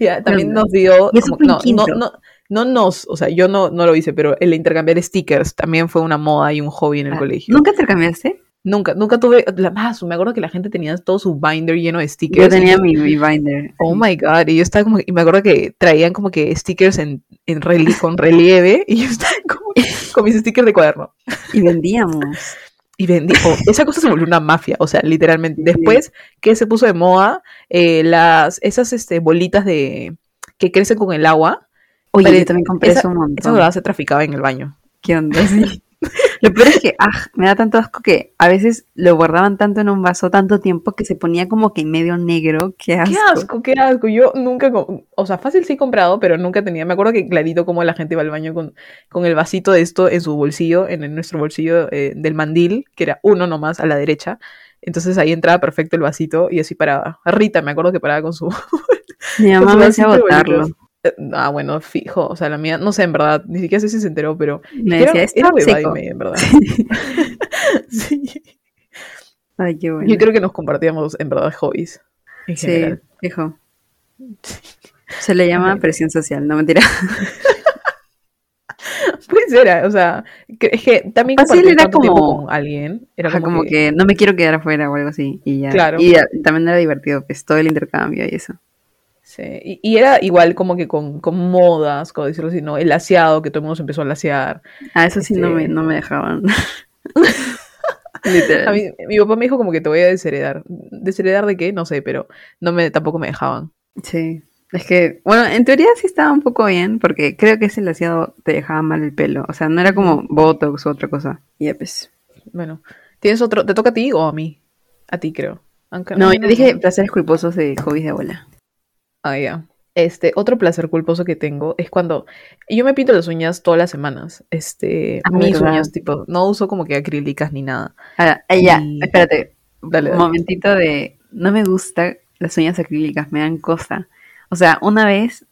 [SPEAKER 1] Ya, también nos dio,
[SPEAKER 2] eso
[SPEAKER 1] como- no, no, no, no nos, o sea, yo no, no lo hice, pero el intercambiar stickers también fue una moda y un hobby en el
[SPEAKER 2] Ah,
[SPEAKER 1] colegio.
[SPEAKER 2] ¿Nunca intercambiaste?
[SPEAKER 1] Nunca, nunca tuve, la más, me acuerdo que la gente tenía todo su binder lleno de stickers.
[SPEAKER 2] Yo tenía mi, mi binder.
[SPEAKER 1] Oh my god, y yo estaba como, y me acuerdo que traían como que stickers en, en con relieve, y yo estaba como con mis stickers de cuaderno.
[SPEAKER 2] Y vendíamos.
[SPEAKER 1] Y vendí, oh, esa cosa se volvió una mafia, o sea, literalmente. Después que se puso de moda, eh, las, esas este, bolitas de que crecen con el agua,
[SPEAKER 2] Oye,
[SPEAKER 1] Pero
[SPEAKER 2] yo también compré
[SPEAKER 1] esa-
[SPEAKER 2] eso un
[SPEAKER 1] esa
[SPEAKER 2] montón.
[SPEAKER 1] verdad se traficaba en el baño.
[SPEAKER 2] ¿Qué onda? Sí. Lo peor es que ah, me da tanto asco que a veces lo guardaban tanto en un vaso tanto tiempo que se ponía como que medio negro. Qué asco.
[SPEAKER 1] Qué asco, qué asco. Yo nunca, o sea, fácil sí he comprado, pero nunca tenía. Me acuerdo que clarito como la gente iba al baño con, con el vasito de esto en su bolsillo, en, nuestro bolsillo eh, del mandil, que era uno nomás a la derecha. Entonces ahí entraba perfecto el vasito y así paraba. Rita, me acuerdo que paraba con su.
[SPEAKER 2] Mi mamá me hacía botarlo.
[SPEAKER 1] Ah, bueno, fijo. O sea, la mía, no sé, en verdad, ni siquiera sé si se enteró, pero.
[SPEAKER 2] Me
[SPEAKER 1] era,
[SPEAKER 2] decía,
[SPEAKER 1] era y
[SPEAKER 2] seco.
[SPEAKER 1] media, en verdad. sí.
[SPEAKER 2] Ay, qué bueno.
[SPEAKER 1] Yo creo que nos compartíamos, en verdad, hobbies. En
[SPEAKER 2] Sí,
[SPEAKER 1] general.
[SPEAKER 2] fijo. Se le llama presión social, no mentira.
[SPEAKER 1] Puede ser, o sea, es que también
[SPEAKER 2] Fácil era como-
[SPEAKER 1] con alguien era como
[SPEAKER 2] que no me quiero quedar afuera o algo así. Y ya.
[SPEAKER 1] Claro.
[SPEAKER 2] Y ya, también era divertido, pues todo el intercambio y eso.
[SPEAKER 1] Sí, y, y era igual como que con, con modas, como decirlo así, ¿no? El laseado, que todo el mundo se empezó a lasear.
[SPEAKER 2] Ah, eso sí no,
[SPEAKER 1] Este-
[SPEAKER 2] me, no me dejaban.
[SPEAKER 1] A
[SPEAKER 2] Literal.
[SPEAKER 1] mí, mi papá me dijo como que te voy a desheredar. ¿Desheredar de qué? No sé, pero no me, tampoco me dejaban.
[SPEAKER 2] Sí. Es que, bueno, en teoría sí estaba un poco bien, porque creo que ese laseado te dejaba mal el pelo. O sea, no era como Botox u otra cosa. Y ya, pues.
[SPEAKER 1] Bueno, ¿tienes otro? ¿Te toca a ti o a mí? A ti, creo. Aunque-
[SPEAKER 2] No,
[SPEAKER 1] ay,
[SPEAKER 2] yo dije placeres culposos de hobbies de abuela.
[SPEAKER 1] Ah, ya. Este, otro placer culposo que tengo es cuando yo me pinto las uñas todas las semanas. Este,
[SPEAKER 2] Ah,
[SPEAKER 1] mis
[SPEAKER 2] ¿verdad?
[SPEAKER 1] uñas, tipo, no uso como que acrílicas ni nada.
[SPEAKER 2] Ahora, eh, ya,
[SPEAKER 1] Y-
[SPEAKER 2] espérate.
[SPEAKER 1] Dale,
[SPEAKER 2] momentito de. No me gusta las uñas acrílicas, me dan cosa. O sea, una vez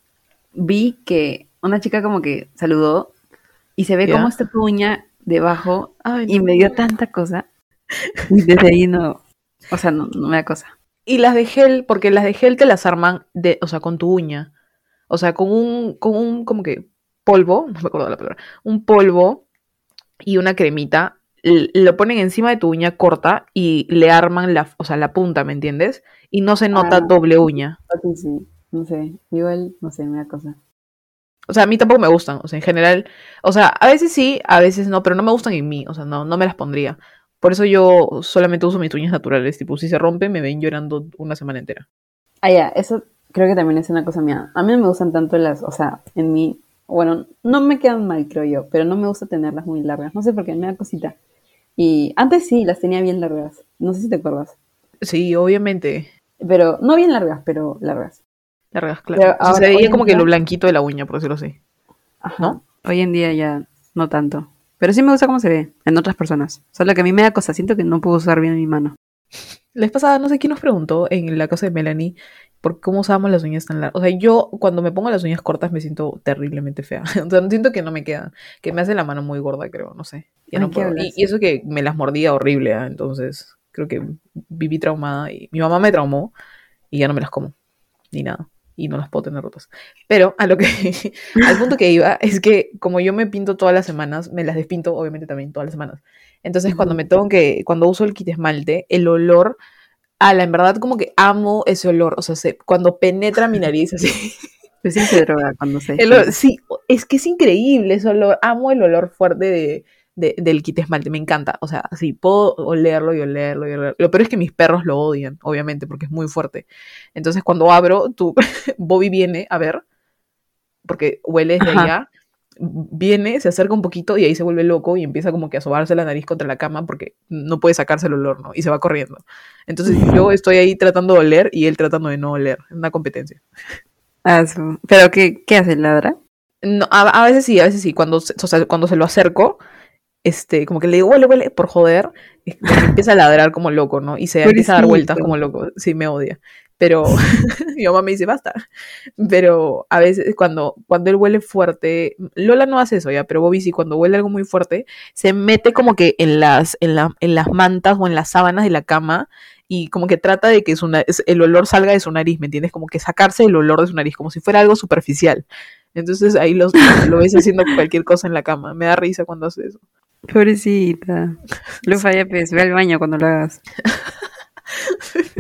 [SPEAKER 2] vi que una chica como que saludó y se ve
[SPEAKER 1] Ya.
[SPEAKER 2] cómo está tu uña debajo
[SPEAKER 1] Ay,
[SPEAKER 2] y
[SPEAKER 1] no.
[SPEAKER 2] me dio tanta cosa. Y desde ahí no. O sea, no, no me da cosa.
[SPEAKER 1] Y las de gel, porque las de gel te las arman de, o sea, con tu uña. O sea, con un, con un, como que polvo, no me acuerdo la palabra, un polvo y una cremita, lo ponen encima de tu uña corta y le arman la, o sea, la punta, ¿me entiendes? Y no se nota
[SPEAKER 2] Ah.
[SPEAKER 1] doble uña.
[SPEAKER 2] Sí, sí, no sé. Igual, no sé, me da cosa.
[SPEAKER 1] O sea, a mí tampoco me gustan, o sea, en general, o sea, a veces sí, a veces no, pero no me gustan en mí, o sea, no, no me las pondría. Por eso yo solamente uso mis uñas naturales, tipo, si se rompen me ven llorando una semana entera.
[SPEAKER 2] Ah, ya, eso creo que también es una cosa mía. A mí no me gustan tanto las, o sea, en mí, bueno, no me quedan mal, creo yo, pero no me gusta tenerlas muy largas. No sé por qué, me da cosita. Y antes sí, las tenía bien largas. No sé si te acuerdas.
[SPEAKER 1] Sí, obviamente.
[SPEAKER 2] Pero, no bien largas, pero largas.
[SPEAKER 1] Largas, claro.
[SPEAKER 2] Pero
[SPEAKER 1] O sea,
[SPEAKER 2] ahora,
[SPEAKER 1] se
[SPEAKER 2] hoy
[SPEAKER 1] veía
[SPEAKER 2] en
[SPEAKER 1] como que lo blanquito de la uña, por decirlo así.
[SPEAKER 2] Ajá.
[SPEAKER 1] ¿No?
[SPEAKER 2] Hoy en día ya no tanto. Pero sí me gusta cómo se ve en otras personas. Solo que a mí me da cosa, siento que no puedo usar bien mi mano.
[SPEAKER 1] La vez pasada, no sé quién nos preguntó en la casa de Melanie porque cómo usábamos las uñas tan largas. O sea, yo cuando me pongo las uñas cortas me siento terriblemente fea. O sea, siento que no me quedan, que me hace la mano muy gorda, creo, no sé. Ya
[SPEAKER 2] Ay,
[SPEAKER 1] no
[SPEAKER 2] ¿qué
[SPEAKER 1] puedo. Y, y eso que me las mordía horrible, ¿ah? entonces creo que viví traumada y mi mamá me traumó y ya no me las como, ni nada. Y no las puedo tener rotas. Pero a lo que, al punto que iba, es que como yo me pinto todas las semanas, me las despinto obviamente también todas las semanas. Entonces cuando me tengo que, cuando uso el kit esmalte, el olor, a la en verdad como que amo ese olor. O sea, se- cuando penetra mi nariz así.
[SPEAKER 2] Pues sí se droga cuando se
[SPEAKER 1] El olor- sí, es que es increíble ese olor. Amo el olor fuerte de, de- del kit esmalte, me encanta. O sea, sí, puedo olerlo y olerlo y olerlo. Lo peor es que mis perros lo odian, obviamente, porque es muy fuerte. Entonces, cuando abro, tú, Bobby viene a ver, porque huele desde
[SPEAKER 2] Ajá.
[SPEAKER 1] allá, viene, se acerca un poquito y ahí se vuelve loco y empieza como que a sobarse la nariz contra la cama porque no puede sacarse el olor, ¿no? Y se va corriendo. Entonces, yo estoy ahí tratando de oler y él tratando de no oler. Es una competencia.
[SPEAKER 2] Ah, ¿Pero qué, qué hace? ¿Ladra?
[SPEAKER 1] No, a, a veces sí, a veces sí. Cuando, o sea, cuando se lo acerco, este, como que le digo, huele, huele, por joder, empieza a ladrar como loco, ¿no? Y se empieza a dar vueltas como loco. Sí, me odia. Pero mi mamá me dice, basta. Pero a veces cuando, cuando él huele fuerte, Lola no hace eso ya, pero Bobby sí, cuando huele algo muy fuerte, se mete como que en las, en la- en las mantas o en las sábanas de la cama y como que trata de que su el olor salga de su nariz, ¿me entiendes? Como que sacarse el olor de su nariz, como si fuera algo superficial. Entonces ahí los, lo ves haciendo cualquier cosa en la cama. Me da risa cuando hace eso.
[SPEAKER 2] Pobrecita. Lo falla, pues. Ve al baño cuando lo hagas.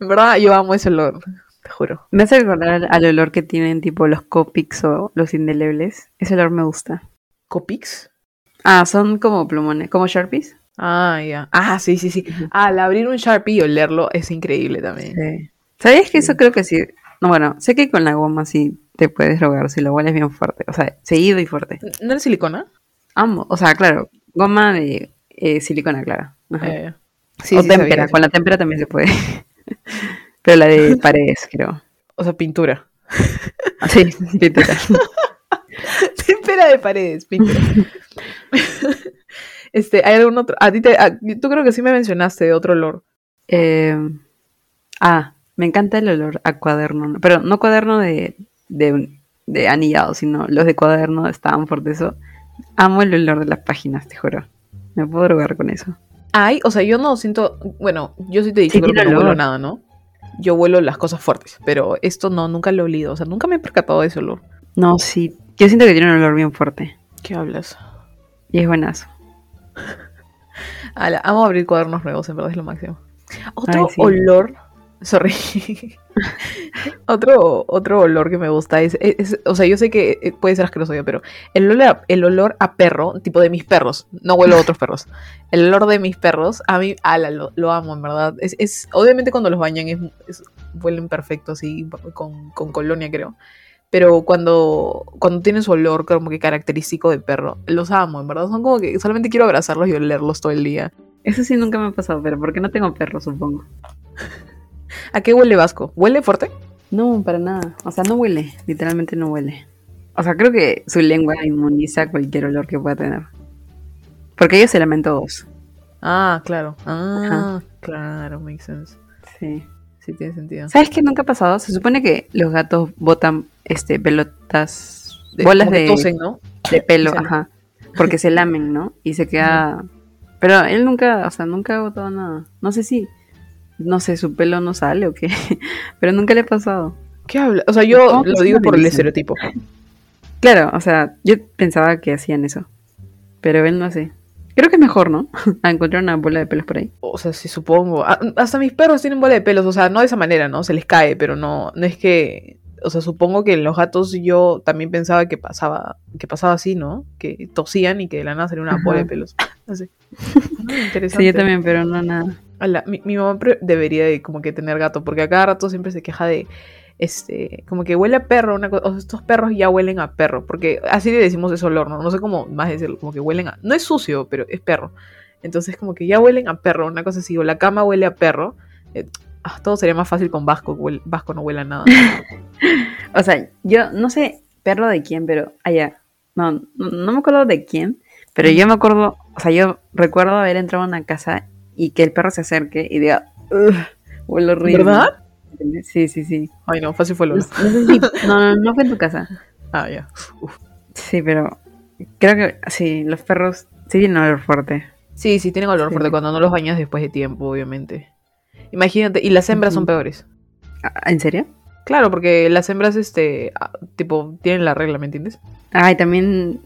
[SPEAKER 1] En verdad, yo amo ese olor, te juro.
[SPEAKER 2] Me hace recordar al, al olor que tienen tipo los Copics o los indelebles. Ese olor me gusta.
[SPEAKER 1] ¿Copix?
[SPEAKER 2] Ah, son como plumones, como Sharpies.
[SPEAKER 1] Ah, ya. Ah, sí, sí, sí. Ah, al abrir un Sharpie y olerlo es increíble también.
[SPEAKER 2] Sí. ¿Sabías que
[SPEAKER 1] Sí.
[SPEAKER 2] eso creo que sí? No, bueno, sé que con la goma sí te puedes drogar si lo hueles bien fuerte. O sea, seguido y fuerte.
[SPEAKER 1] ¿No es silicona?
[SPEAKER 2] Ambos. O sea, claro, goma de eh, silicona, claro.
[SPEAKER 1] Eh, sí,
[SPEAKER 2] o
[SPEAKER 1] sí,
[SPEAKER 2] témpera, con la témpera también se puede. Pero la de paredes, creo.
[SPEAKER 1] O sea, pintura.
[SPEAKER 2] Sí, literal.
[SPEAKER 1] Témpera de paredes, pintura. este, ¿hay algún otro? A ti te, a- tú creo que sí me mencionaste otro olor.
[SPEAKER 2] Eh, ah, me encanta el olor a cuaderno, ¿no? pero no cuaderno de, de, de anillado, sino los de cuaderno estaban por eso. Amo el olor de las páginas, te juro. Me puedo drogar con eso.
[SPEAKER 1] Ay, o sea, yo no siento, bueno, yo sí te dije
[SPEAKER 2] Sí,
[SPEAKER 1] que no huelo nada, ¿no? Yo huelo las cosas fuertes, pero esto no, nunca lo he olido, o sea, nunca me he percatado de ese olor.
[SPEAKER 2] No, sí. Yo siento que tiene un olor bien fuerte.
[SPEAKER 1] ¿Qué hablas?
[SPEAKER 2] Y es buenazo.
[SPEAKER 1] Ala, amo abrir cuadernos nuevos, en verdad es lo máximo. Otro
[SPEAKER 2] Ay, sí.
[SPEAKER 1] olor, sorry. otro, otro olor que me gusta es, es- o sea, yo sé que eh, puede ser asqueroso pero el olor, a, el olor a perro, tipo de mis perros, no huelo a otros perros. El olor de mis perros, a mí, ala, lo, lo amo, en verdad. Es, es, obviamente cuando los bañan es, es- huelen perfecto, así, con, con colonia, creo. Pero cuando, cuando tienen su olor como que característico de perro, los amo, en verdad. Son como que solamente quiero abrazarlos y olerlos todo el día.
[SPEAKER 2] Eso sí nunca me ha pasado, pero porque no tengo perro, supongo.
[SPEAKER 1] ¿A qué huele Vasco? ¿Huele fuerte?
[SPEAKER 2] No, para nada. O sea, no huele. Literalmente no huele. O sea, creo que su lengua inmuniza cualquier olor que pueda tener. Porque ellos se lamen todos.
[SPEAKER 1] Ah, claro. Ah, claro, makes sense.
[SPEAKER 2] Sí.
[SPEAKER 1] Sí tiene sentido.
[SPEAKER 2] ¿Sabes qué nunca ha pasado? Se supone que los gatos botan este, pelotas,
[SPEAKER 1] De-
[SPEAKER 2] bolas de,
[SPEAKER 1] tosen, ¿no?
[SPEAKER 2] de pelo, ajá. Porque se lamen, ¿no? Y se queda... Pero él nunca, o sea, nunca ha botado nada. No sé si, no sé, su pelo no sale o qué. Pero nunca le ha pasado.
[SPEAKER 1] ¿Qué habla? O sea, yo lo digo por el estereotipo.
[SPEAKER 2] Claro, o sea, yo pensaba que hacían eso. Pero él no hace. Creo que es mejor, ¿no? A encontrar una bola de pelos por ahí.
[SPEAKER 1] O sea, sí supongo. Ah, Hasta mis perros tienen bola de pelos, o sea, no de esa manera, ¿no? Se les cae, pero no, no es que. O sea, supongo que en los gatos yo también pensaba que pasaba, que pasaba así, ¿no? Que tosían y que de la nada salía una
[SPEAKER 2] Ajá.
[SPEAKER 1] bola de pelos. Así. Ah, interesante.
[SPEAKER 2] Sí, yo también, pero no nada.
[SPEAKER 1] Mi, mi mamá debería de como que tener gato, porque a cada rato siempre se queja de, este, como que huele a perro, una cosa, o sea, estos perros ya huelen a perro, porque así le decimos ese olor, ¿no? No sé cómo más decirlo, como que huelen a, no es sucio, pero es perro. Entonces como que ya huelen a perro, una cosa así, o la cama huele a perro. eh, ah, todo sería más fácil con Vasco, Vasco no huele a nada.
[SPEAKER 2] O sea, yo no sé perro de quién, pero allá. No, no, no me acuerdo de quién, pero yo me acuerdo, o sea, yo recuerdo haber entrado a una casa y que el perro se acerque y diga, "Ugh, huele horrible.
[SPEAKER 1] ¿Verdad?
[SPEAKER 2] Sí, sí, sí.
[SPEAKER 1] Ay, no, fácil fue el
[SPEAKER 2] No, no no, no, fue en tu casa.
[SPEAKER 1] Ah, ya.
[SPEAKER 2] Sí, pero creo que sí, los perros sí tienen olor fuerte.
[SPEAKER 1] Sí, sí, tienen olor
[SPEAKER 2] Sí.
[SPEAKER 1] fuerte cuando no los bañas después de tiempo, obviamente. Imagínate, y las hembras son peores.
[SPEAKER 2] Ah, ¿En serio?
[SPEAKER 1] Claro, porque las hembras, este, ah, tipo, tienen la regla, ¿me entiendes?
[SPEAKER 2] Ah, y también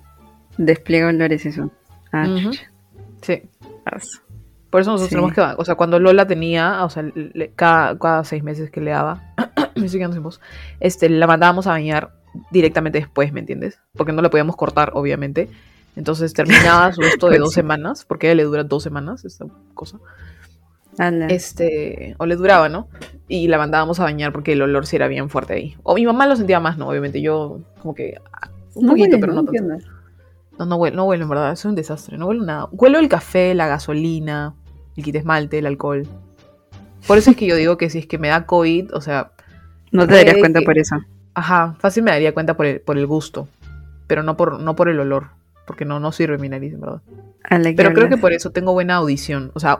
[SPEAKER 2] despliega olores eso. Ah.
[SPEAKER 1] Sí.
[SPEAKER 2] As.
[SPEAKER 1] Por eso nosotros
[SPEAKER 2] Sí.
[SPEAKER 1] tenemos que, o sea, cuando Lola tenía, o sea, le- cada, cada seis meses que le daba, me estoy quedando sin voz, este, la mandábamos a bañar directamente después, ¿me entiendes? Porque no la podíamos cortar, obviamente. Entonces terminaba su esto de
[SPEAKER 2] Pues
[SPEAKER 1] dos semanas, porque a ella le dura dos semanas esta cosa.
[SPEAKER 2] Ala.
[SPEAKER 1] Este, o le duraba, ¿no? Y la mandábamos a bañar porque el olor sí era bien fuerte ahí. O mi mamá lo sentía más, ¿no? Obviamente yo, como que, ah, un
[SPEAKER 2] No
[SPEAKER 1] poquito, pero no. No, no huele, no huele, en verdad, es un desastre, no huele nada. Huelo el café, la gasolina, el quite esmalte, el alcohol. Por eso es que yo digo que si es que me da COVID, o sea,
[SPEAKER 2] No te darías cuenta
[SPEAKER 1] que-
[SPEAKER 2] por eso.
[SPEAKER 1] ajá, fácil me daría cuenta por el, por el gusto, pero no por, no por el olor, porque no, no sirve mi nariz, en verdad.
[SPEAKER 2] Ala, ¿qué
[SPEAKER 1] Pero creo que por eso tengo buena audición, o sea,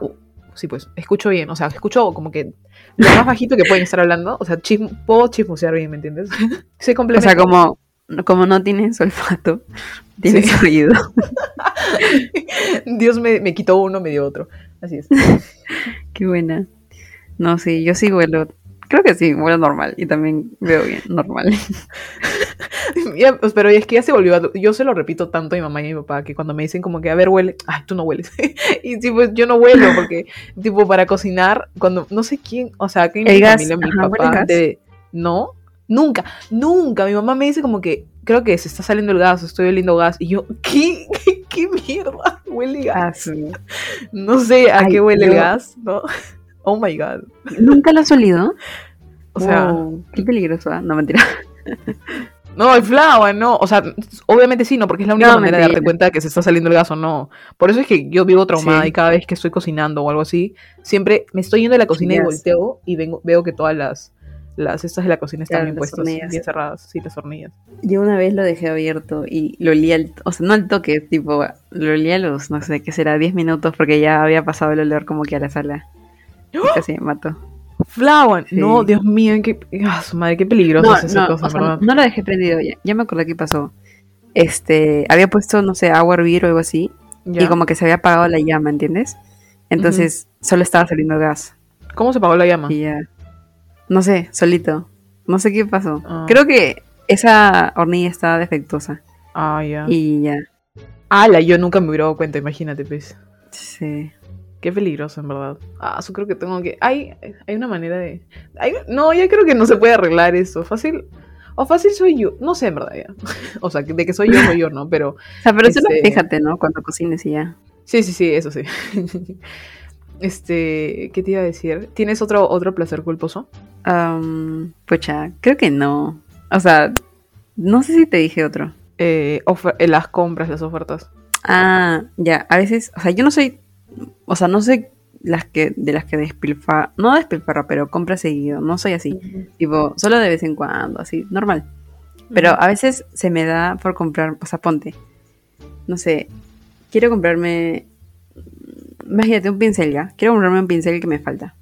[SPEAKER 1] sí, pues, escucho bien, o sea, escucho como que lo más bajito que pueden estar hablando, o sea, chism- puedo chismosear bien, ¿me entiendes? Se
[SPEAKER 2] O
[SPEAKER 1] complementa.
[SPEAKER 2] sea, como, como no tienes olfato, tienes
[SPEAKER 1] Sí.
[SPEAKER 2] oído.
[SPEAKER 1] Dios me, me quitó uno, me dio otro. Así es.
[SPEAKER 2] Qué buena. No, sí, yo sí huelo. Creo que sí, huelo normal. Y también veo bien, normal.
[SPEAKER 1] Ya, pues, pero es que ya se volvió. a- Yo se lo repito tanto a mi mamá y a mi papá que cuando me dicen como que, a ver, huele. Ay, tú no hueles. y sí, pues yo no huelo porque, tipo, para cocinar, cuando. No sé quién. O sea, que mi
[SPEAKER 2] gas,
[SPEAKER 1] familia, mi
[SPEAKER 2] ajá,
[SPEAKER 1] papá. de- no, nunca, nunca. Mi mamá me dice como que, creo que se está saliendo el gas, estoy oliendo gas. Y yo, ¿qué? ¿Qué, qué mierda? Huele gas.
[SPEAKER 2] Ah, sí.
[SPEAKER 1] No sé a
[SPEAKER 2] Ay,
[SPEAKER 1] qué huele el gas, ¿no? Oh my god.
[SPEAKER 2] ¿Nunca lo has olido?
[SPEAKER 1] O sea.
[SPEAKER 2] Wow, qué peligroso, ¿ah? No, mentira.
[SPEAKER 1] No, el flava, no. O sea, obviamente sí, no, porque es la única
[SPEAKER 2] No,
[SPEAKER 1] manera de darte cuenta de que se está saliendo el gas o no. Por eso es que yo vivo traumada
[SPEAKER 2] Sí.
[SPEAKER 1] y cada vez que estoy cocinando o algo así, siempre me estoy yendo de la cocina y volteo y vengo, veo que todas las, las estas de la cocina están
[SPEAKER 2] Claro,
[SPEAKER 1] bien puestas,
[SPEAKER 2] hornillas.
[SPEAKER 1] bien cerradas. Sí, las hornillas.
[SPEAKER 2] Yo una vez lo dejé abierto y lo olía, al- o sea, no al toque, tipo, lo olía a los, no sé, qué será, 10 minutos porque ya había pasado el olor como que a la sala. Y casi me mató.
[SPEAKER 1] Flava,
[SPEAKER 2] Sí.
[SPEAKER 1] no, Dios mío, qué, ah, su madre, qué peligrosa
[SPEAKER 2] No,
[SPEAKER 1] es esa
[SPEAKER 2] no,
[SPEAKER 1] cosa,
[SPEAKER 2] o sea,
[SPEAKER 1] ¿verdad?
[SPEAKER 2] no lo dejé prendido ya. Ya me acordé qué pasó. Este, había puesto, no sé, agua a hervir o algo así.
[SPEAKER 1] Ya.
[SPEAKER 2] Y como que se había apagado la llama, ¿entiendes? Entonces solo estaba saliendo gas.
[SPEAKER 1] ¿Cómo se apagó la llama?
[SPEAKER 2] Y ya. No sé, solito. No sé qué pasó.
[SPEAKER 1] Ah.
[SPEAKER 2] Creo que esa hornilla estaba defectuosa.
[SPEAKER 1] Ah, ya.
[SPEAKER 2] Y ya.
[SPEAKER 1] Ala, yo nunca me hubiera dado cuenta, imagínate, pues.
[SPEAKER 2] Sí.
[SPEAKER 1] Qué peligroso, en verdad. Ah, yo creo que tengo que. Hay, hay una manera de. hay- No, ya creo que no se puede arreglar eso. Fácil. O fácil soy yo. No sé, en verdad, ya. O sea, de que soy yo, soy yo, ¿no? Pero.
[SPEAKER 2] O sea, pero
[SPEAKER 1] Este-
[SPEAKER 2] fíjate, ¿no? Cuando cocines y ya.
[SPEAKER 1] Sí, sí, sí, eso sí. Este. ¿Qué te iba a decir? ¿Tienes otro, otro placer culposo?
[SPEAKER 2] Am, pucha, creo que no. O sea, no sé si te dije otro.
[SPEAKER 1] Eh, eh, las compras, las ofertas.
[SPEAKER 2] Ah, ya, a veces, o sea, yo no soy, o sea, no soy las que, de las que despilfarra, no despilfarra, pero compra seguido, no soy así, tipo, solo de vez en cuando, así, normal. Pero a veces se me da por comprar, o sea, ponte, no sé, quiero comprarme, imagínate un pincel ya, quiero comprarme un pincel que me falta.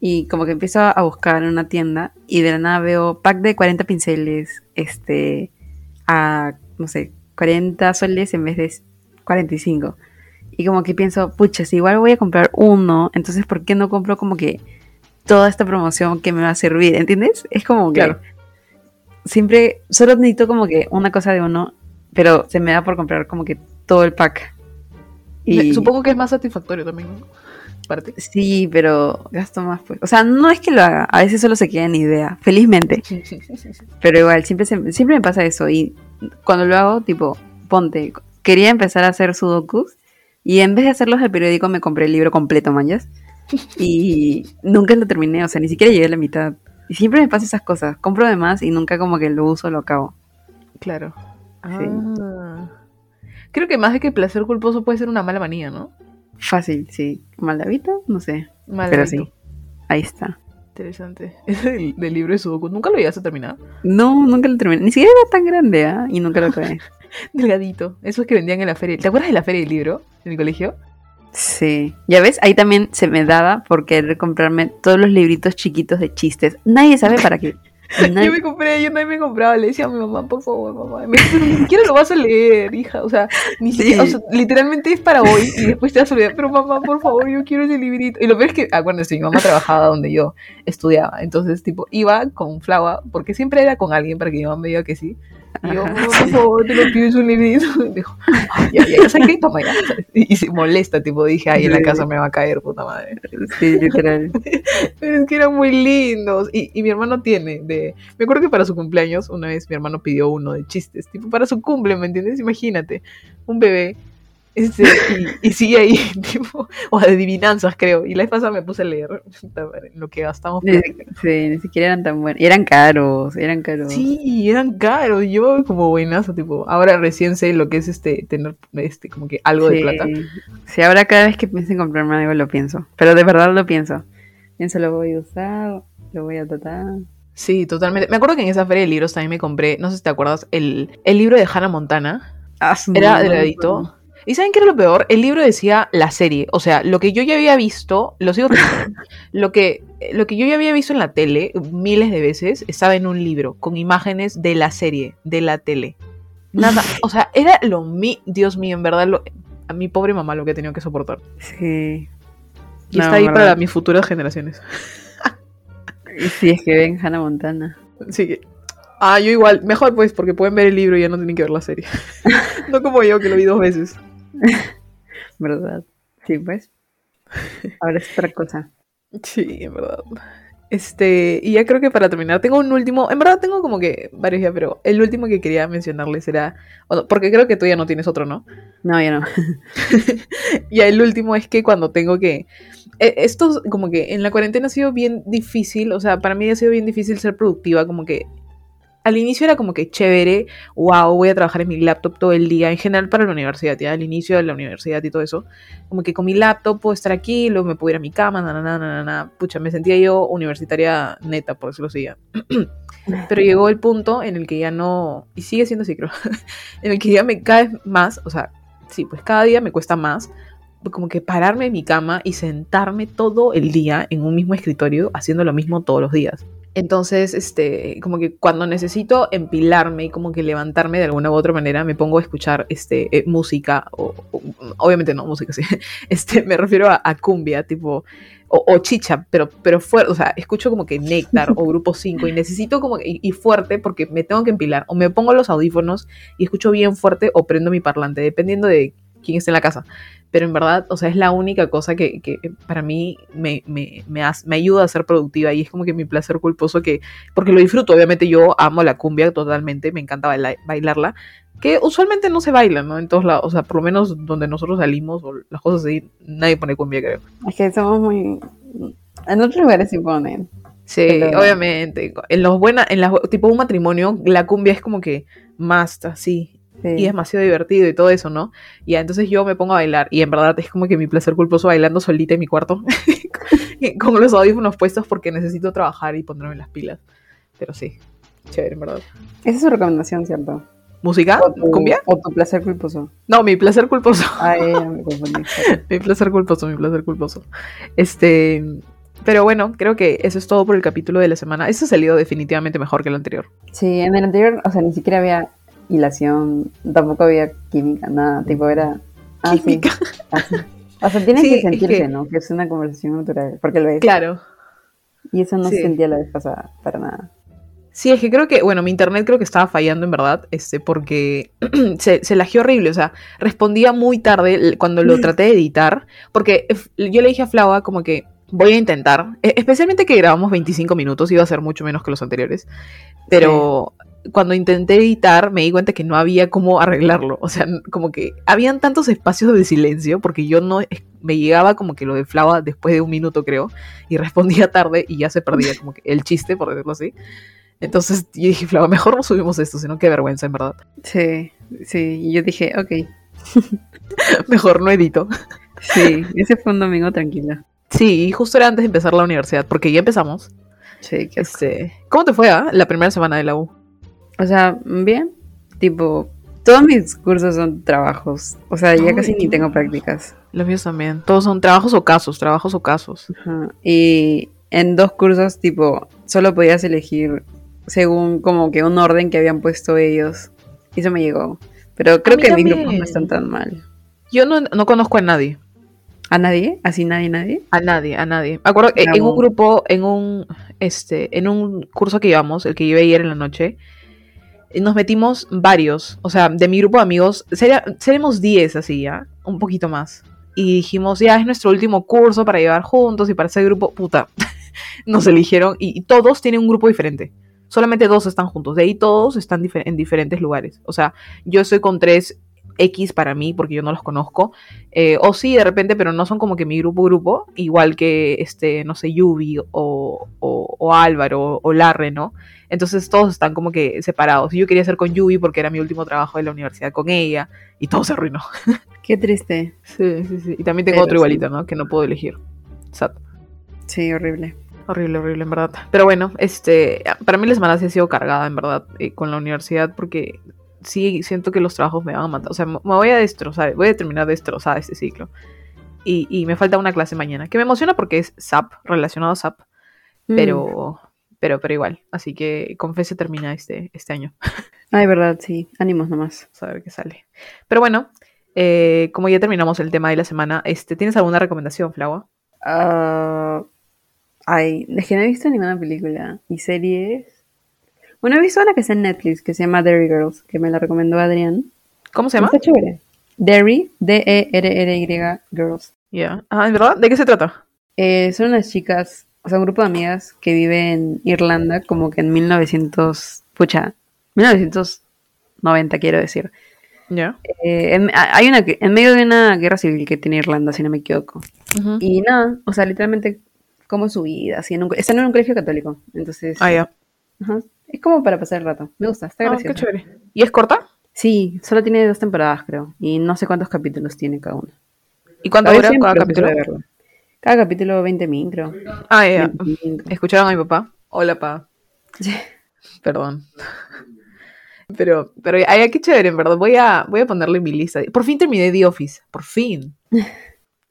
[SPEAKER 2] Y como que empiezo a buscar en una tienda y de la nada veo pack de 40 pinceles, este, a, no sé, 40 soles en vez de 45. Y como que pienso, pucha, si igual voy a comprar uno, entonces ¿por qué no compro como que toda esta promoción que me va a servir? ¿Entiendes? Es como que
[SPEAKER 1] Claro.
[SPEAKER 2] siempre, solo necesito como que una cosa de uno, pero se me da por comprar como que todo el pack. Y
[SPEAKER 1] Supongo que es más satisfactorio también, ¿no? Parte.
[SPEAKER 2] sí, pero gasto más pues. O sea, no es que lo haga, a veces solo se queda en idea, felizmente. Pero igual, siempre, se- siempre me pasa eso. Y cuando lo hago, tipo, ponte, quería empezar a hacer sudokus. Y en vez de hacerlos al periódico, me compré el libro completo, manjas. Y nunca lo terminé, o sea, ni siquiera llegué a la mitad. Y siempre me pasa esas cosas. Compro de más y nunca como que lo uso, lo acabo.
[SPEAKER 1] Claro.
[SPEAKER 2] Sí.
[SPEAKER 1] Ah. Creo que más de que placer culposo puede ser una mala manía, ¿no?
[SPEAKER 2] Fácil, sí. ¿Maldavito? No sé.
[SPEAKER 1] Mal
[SPEAKER 2] Pero
[SPEAKER 1] hábito.
[SPEAKER 2] sí. Ahí está.
[SPEAKER 1] Interesante. Ese del, del libro de Sudoku. ¿Nunca lo llegaste a terminar?
[SPEAKER 2] No, nunca lo terminé. Ni siquiera era tan grande, ¿ah? Y nunca lo acabé.
[SPEAKER 1] Delgadito. Esos que vendían en la feria. ¿Te acuerdas de la feria del libro en el colegio?
[SPEAKER 2] Sí, ya ves, ahí también se me daba por querer comprarme todos los libritos chiquitos de chistes. Nadie sabe para qué.
[SPEAKER 1] Yo me compré, yo nadie me compraba, le decía a mi mamá, por favor, mamá. Me dijo, pero ni siquiera lo vas a leer, hija. O sea, ni
[SPEAKER 2] Sí.
[SPEAKER 1] siquiera, o sea, literalmente es para hoy y después te vas a olvidar, pero mamá, por favor, yo quiero ese librito. Y lo peor es que, acuérdense, mi mamá trabajaba donde yo estudiaba. Entonces, tipo, iba con Flava, porque siempre era con alguien para que mi mamá me diga que sí. Y yo, por favor, te lo pido, es un librito. Y dijo, "Ay, ya, ya, ya, ¿sabes qué? Toma ya. Y, y se molesta, tipo, dije, ay, en la casa me va a caer, puta madre.
[SPEAKER 2] Sí, literal.
[SPEAKER 1] Pero es que eran muy lindos. Y, y mi hermano tiene de. Me acuerdo que para su cumpleaños, una vez mi hermano pidió uno de chistes. Tipo, para su cumple, ¿me entiendes? Imagínate. Un bebé. Este, y, y sigue ahí, tipo, o adivinanzas, creo. Y la vez pasada me puse a leer lo que gastamos.
[SPEAKER 2] Ni, sí, ni siquiera eran tan buenos. Eran caros, eran caros.
[SPEAKER 1] Sí, eran caros. Yo como buenazo, tipo, ahora recién sé lo que es este tener este como que algo de plata.
[SPEAKER 2] Sí, ahora cada vez que pienso en comprarme algo lo pienso. Pero de verdad lo pienso. Pienso, lo voy a usar, lo voy a tratar.
[SPEAKER 1] Sí, totalmente. Me acuerdo que en esa feria de libros también me compré, no sé si te acuerdas, el, el libro de Hannah Montana.
[SPEAKER 2] Ah,
[SPEAKER 1] Era delgadito. ¿Y saben qué era lo peor? El libro decía la serie. O sea, lo que yo ya había visto, lo sigo lo que, lo que yo ya había visto en la tele miles de veces estaba en un libro con imágenes de la serie, de la tele. Nada, o sea, era lo mi, Dios mío, en verdad, lo- a mi pobre mamá lo que he tenido que soportar.
[SPEAKER 2] Sí.
[SPEAKER 1] Y
[SPEAKER 2] No,
[SPEAKER 1] está ahí para mis futuras generaciones.
[SPEAKER 2] Si es que ven Hannah Montana.
[SPEAKER 1] Que. Ah, yo igual, mejor pues, porque pueden ver el libro y ya no tienen que ver la serie. no como yo, que lo vi dos veces.
[SPEAKER 2] ¿Verdad? Sí, pues. Ahora es otra cosa.
[SPEAKER 1] Sí, en verdad. Este, y ya creo que para terminar, tengo un último, en verdad tengo como que varios ya, pero el último que quería mencionarles era, porque creo que tú ya no tienes otro, ¿no?
[SPEAKER 2] No, ya no.
[SPEAKER 1] Y el último es que cuando tengo que, eh, esto como que en la cuarentena ha sido bien difícil, o sea, para mí ha sido bien difícil ser productiva, como que al inicio era como que chévere, wow, voy a trabajar en mi laptop todo el día, en general para la universidad, ya al inicio de la universidad y todo eso, como que con mi laptop puedo estar aquí, luego me puedo ir a mi cama, na, na, pucha, me sentía yo universitaria neta, por decirlo así ya. Pero llegó el punto en el que ya no, y sigue siendo así creo, en el que ya me vez más, o sea, sí, pues cada día me cuesta más como que pararme en mi cama y sentarme todo el día en un mismo escritorio haciendo lo mismo todos los días. Entonces, este, como que cuando necesito empilarme y como que levantarme de alguna u otra manera, me pongo a escuchar este, eh, música, o, obviamente no música, sí, este, me refiero a, a cumbia, tipo, o, o chicha, pero, pero fuerte, o sea, escucho como que Néctar o Grupo 5 y necesito como que, y, y fuerte porque me tengo que empilar, o me pongo los audífonos y escucho bien fuerte o prendo mi parlante, dependiendo de quién esté en la casa pero en verdad, o sea, es la única cosa que, que para mí me, me, me, hace- me ayuda a ser productiva y es como que mi placer culposo que, porque lo disfruto, obviamente yo amo la cumbia totalmente, me encanta baila- bailarla, que usualmente no se baila, ¿no? En todos lados, o sea, por lo menos donde nosotros salimos o las cosas así, nadie pone cumbia, creo.
[SPEAKER 2] Es que somos muy. En otros lugares sí ponen.
[SPEAKER 1] Sí,
[SPEAKER 2] Pero-
[SPEAKER 1] obviamente, en los buenas, en las, tipo un matrimonio, la cumbia es como que más así,
[SPEAKER 2] Sí.
[SPEAKER 1] y es demasiado divertido y todo eso, ¿no? Y entonces yo me pongo a bailar y en verdad es como que mi placer culposo bailando solita en mi cuarto con los audífonos puestos porque necesito trabajar y ponerme las pilas. Pero sí, chévere, en verdad.
[SPEAKER 2] Esa es su recomendación, ¿cierto?
[SPEAKER 1] ¿Música?
[SPEAKER 2] O tu,
[SPEAKER 1] ¿Cumbia?
[SPEAKER 2] O tu placer culposo.
[SPEAKER 1] No, mi placer culposo.
[SPEAKER 2] Ay, me confundí.
[SPEAKER 1] mi placer culposo, mi placer culposo. Este... Pero bueno, creo que eso es todo por el capítulo de la semana. Este ha salido definitivamente mejor que el anterior.
[SPEAKER 2] Sí, en el anterior, o sea, ni siquiera había hilación, tampoco había química, nada, tipo era... Ah, sí,
[SPEAKER 1] Química.
[SPEAKER 2] así. O sea, tiene
[SPEAKER 1] Sí,
[SPEAKER 2] que
[SPEAKER 1] es
[SPEAKER 2] sentirse,
[SPEAKER 1] que-
[SPEAKER 2] ¿no? Que es una conversación natural, porque lo es.
[SPEAKER 1] Claro.
[SPEAKER 2] Y eso no
[SPEAKER 1] Sí.
[SPEAKER 2] se sentía la vez pasada, para nada.
[SPEAKER 1] Sí, es que creo que, bueno, mi internet creo que estaba fallando en verdad, este, porque se, se lagió horrible, o sea, respondía muy tarde cuando lo traté de editar, porque yo le dije a Flava como que voy a intentar, e- especialmente que grabamos 25 minutos, iba a ser mucho menos que los anteriores, pero cuando intenté editar me di cuenta que no había cómo arreglarlo, o sea, como que habían tantos espacios de silencio, porque yo no, me llegaba como que lo de Flava después de un minuto creo, y respondía tarde y ya se perdía como que el chiste, por decirlo así. Entonces yo dije, Flava, mejor no subimos esto, sino qué vergüenza, en verdad.
[SPEAKER 2] Sí, sí, y yo dije, ok,
[SPEAKER 1] Mejor no edito.
[SPEAKER 2] sí, ese fue un domingo tranquilo.
[SPEAKER 1] Sí, y justo era antes de empezar la universidad, porque ya empezamos.
[SPEAKER 2] Sí, qué asco.
[SPEAKER 1] Este, ¿Cómo te fue ah, la primera semana de la U?
[SPEAKER 2] O sea, bien, tipo, todos mis cursos son trabajos, o sea, ya casi ni tengo prácticas.
[SPEAKER 1] Los míos también. Todos son trabajos o casos, trabajos o casos.
[SPEAKER 2] Ajá. Y en dos cursos, tipo, solo podías elegir según como que un orden que habían puesto ellos. Y eso me llegó. Pero creo que mis
[SPEAKER 1] también.
[SPEAKER 2] grupos no están tan mal.
[SPEAKER 1] Yo no, no conozco a nadie.
[SPEAKER 2] ¿A nadie? ¿Así nadie, nadie?
[SPEAKER 1] A nadie, a nadie. Me acuerdo en un grupo, en un, este, en un curso que llevamos, el que llevé ayer en la noche, nos metimos varios, o sea, de mi grupo de amigos, sería, seremos 10 así, ¿ya? Un poquito más. Y dijimos, ya es nuestro último curso para llevar juntos y para ese grupo, puta, nos eligieron y, todos tienen un grupo diferente. Solamente dos están juntos, de ahí todos están en diferentes lugares. O sea, yo estoy con tres X para mí, porque yo no los conozco. Eh, o sí, de repente, pero no son como que mi grupo grupo, igual que, este, no sé, Yubi o, o, o Álvaro o Larre, ¿no? Entonces todos están como que separados. Yo quería hacer con Yubi porque era mi último trabajo de la universidad con ella y todo se arruinó.
[SPEAKER 2] Qué triste.
[SPEAKER 1] Sí, sí, sí. Y también tengo
[SPEAKER 2] Pero
[SPEAKER 1] otro
[SPEAKER 2] sí.
[SPEAKER 1] igualito, ¿no? Que no puedo elegir. Sad.
[SPEAKER 2] Sí, horrible.
[SPEAKER 1] Horrible, horrible, en verdad. Pero bueno, este, para mí la semana sí ha sido cargada, en verdad, eh, con la universidad, porque sí siento que los trabajos me van a matar. O sea, me voy a destrozar, voy a terminar destrozada este ciclo. Y, y me falta una clase mañana, que me emociona porque es SAP, relacionado a SAP,
[SPEAKER 2] Mm.
[SPEAKER 1] pero, pero, pero igual. Así que con fe se termina este, este año.
[SPEAKER 2] Ay, verdad, sí. Ánimos nomás.
[SPEAKER 1] A ver qué sale. Pero bueno, eh, como ya terminamos el tema de la semana, este, ¿tienes alguna recomendación, Flaua?
[SPEAKER 2] Ah, ay, es que no he visto ninguna película. ¿Y series? Una que está en Netflix que se llama Derry Girls, que me la recomendó Adrián.
[SPEAKER 1] ¿Cómo se llama?
[SPEAKER 2] Está chévere. Derry, D-E-R-R-Y Girls.
[SPEAKER 1] Ya. Ah, ¿en verdad? ¿De qué se trata?
[SPEAKER 2] Eh, son unas chicas, o sea, un grupo de amigas que vive en Irlanda, como que en 1900, pucha, 1990 quiero decir.
[SPEAKER 1] Ya.
[SPEAKER 2] Eh, en, hay una en medio de una guerra civil que tiene Irlanda, si no me equivoco. Y nada, o sea, literalmente como su vida, así en un, están en un colegio católico, entonces
[SPEAKER 1] Ah, ya.
[SPEAKER 2] ajá, es como para pasar el rato. Me gusta, está
[SPEAKER 1] Ah,
[SPEAKER 2] gracioso.
[SPEAKER 1] qué chévere. ¿Y es corta?
[SPEAKER 2] Sí, solo tiene dos temporadas, creo, y no sé cuántos capítulos tiene cada uno.
[SPEAKER 1] ¿Y cuánto dura cada capítulo?
[SPEAKER 2] Cada capítulo 20 min, creo.
[SPEAKER 1] Ah, ya.
[SPEAKER 2] 25.
[SPEAKER 1] ¿Escucharon a mi papá? Hola, pa. Perdón. Pero, pero, ay, qué chévere, en verdad. Voy a, voy a ponerle en mi lista. Por fin terminé The Office. Por fin.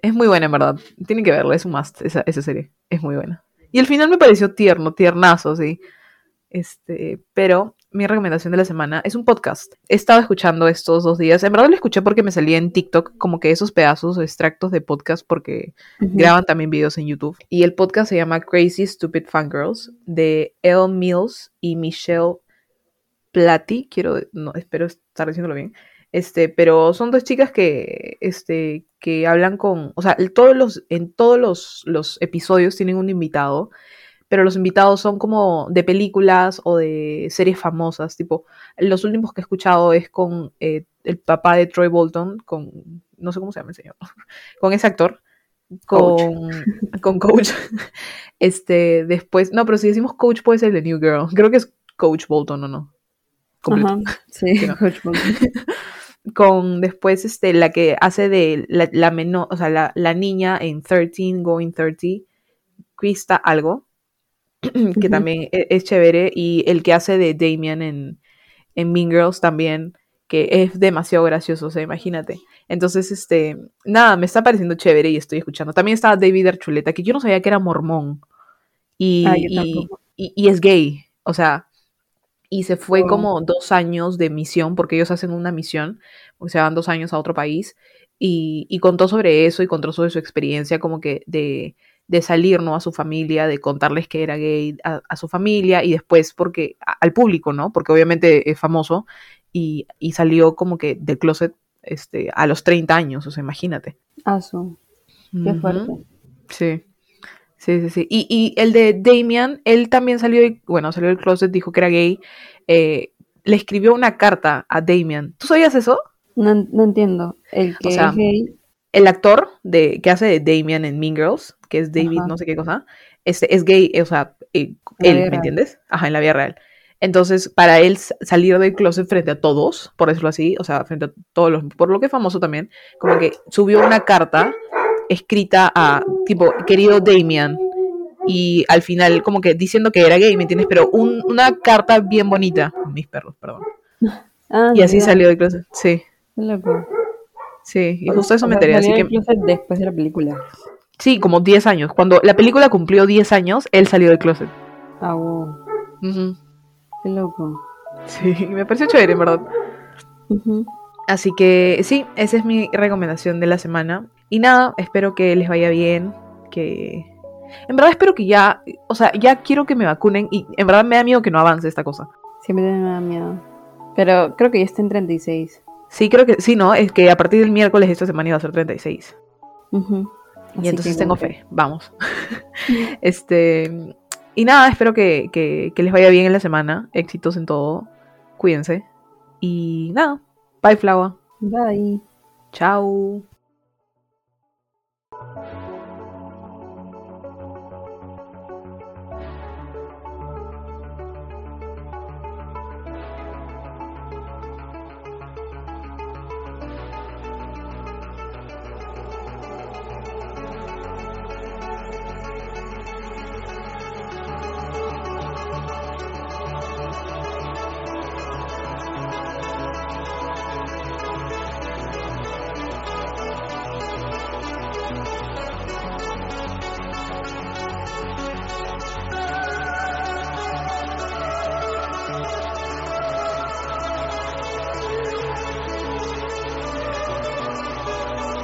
[SPEAKER 1] Es muy buena, en verdad. Tienen que verla, es un must, esa, esa serie. Es muy buena. Y el final me pareció tierno, tiernazo, sí. Este, pero mi recomendación de la semana es un podcast. He estado escuchando estos dos días. En verdad lo escuché porque me salía en TikTok como que esos pedazos o extractos de podcast porque graban también videos en YouTube. Y el podcast se llama Crazy Stupid Fangirls de Elle Mills y Michelle Platy. Quiero, no, espero estar diciéndolo bien. Este, pero son dos chicas que, este, que hablan con, o sea, todos los, en todos los, los episodios tienen un invitado, pero los invitados son como de películas o de series famosas, tipo, los últimos que he escuchado es con eh, el papá de Troy Bolton, con, no sé cómo se llama el señor, con ese actor,
[SPEAKER 2] Coach.
[SPEAKER 1] con, con Coach. Este, después, no, pero si decimos Coach puede ser de New Girl, creo que es Coach Bolton o no.
[SPEAKER 2] Ajá, sí. Coach Bolton.
[SPEAKER 1] Con después este, la que hace de la, la menor, o sea, la, la niña en 13, Going 30, Krista algo, que también e- es, chévere, y el que hace de Damian en, en Mean Girls también, que es demasiado gracioso, o sea, imagínate. Entonces, este, nada, me está pareciendo chévere y estoy escuchando. También está David Archuleta, que yo no sabía que era mormón, y,
[SPEAKER 2] Ah,
[SPEAKER 1] y es gay, o sea, y se fue
[SPEAKER 2] Oh.
[SPEAKER 1] como dos años de misión, porque ellos hacen una misión, o sea, van dos años a otro país, y, y contó sobre eso y contó sobre su experiencia como que de, de salir, ¿no? A su familia, de contarles que era gay a, a su familia, y después porque, a- al público, ¿no? Porque obviamente es famoso, y, y salió como que del closet este, a los 30 años, o sea, imagínate.
[SPEAKER 2] Ah, qué fuerte.
[SPEAKER 1] Sí. Sí, sí, sí. Y, y el de Damian, él también salió, bueno, salió del closet, dijo que era gay. eh, le escribió una carta a Damian. ¿Tú sabías eso?
[SPEAKER 2] No, no entiendo. El que
[SPEAKER 1] sea,
[SPEAKER 2] es gay.
[SPEAKER 1] El actor de, que hace de Damian en Mean Girls, que es David
[SPEAKER 2] Ajá.
[SPEAKER 1] no sé qué cosa, este, es gay, o sea, eh, él, ¿me
[SPEAKER 2] real.
[SPEAKER 1] entiendes? Ajá, en la vida real. Entonces, para él salir del closet frente a todos, por decirlo así, o sea, frente a todos los, por lo que es famoso también, como que subió una carta escrita a, tipo, querido Damian, y al final como que diciendo que era gay, ¿me entiendes? Pero un- una carta bien bonita, mis perros, perdón.
[SPEAKER 2] Ah,
[SPEAKER 1] Y así salió del closet, sí.
[SPEAKER 2] Loco.
[SPEAKER 1] Sí, y justo eso me enteré, así que
[SPEAKER 2] después de la película.
[SPEAKER 1] sí, como 10 años. Cuando la película cumplió 10 años, él salió del closet.
[SPEAKER 2] Ah, wow.
[SPEAKER 1] Ujú.
[SPEAKER 2] Qué loco.
[SPEAKER 1] Sí, me pareció chévere, en verdad.
[SPEAKER 2] Ujú.
[SPEAKER 1] Así que sí, esa es mi recomendación de la semana. Y nada, espero que les vaya bien, que... En verdad espero que ya, o sea, ya quiero que me vacunen y en verdad me da miedo que no avance esta cosa.
[SPEAKER 2] Siempre me da miedo. Pero creo que ya está en 36.
[SPEAKER 1] Sí, creo que sí, ¿no? Es que a partir del miércoles esta semana iba a ser 36.
[SPEAKER 2] Ujú.
[SPEAKER 1] Y
[SPEAKER 2] Así
[SPEAKER 1] entonces tengo fe, vamos. este, y nada, espero que, que, que les vaya bien en la semana, éxitos en todo, cuídense. Y nada, bye Flava,
[SPEAKER 2] Bye.
[SPEAKER 1] chao.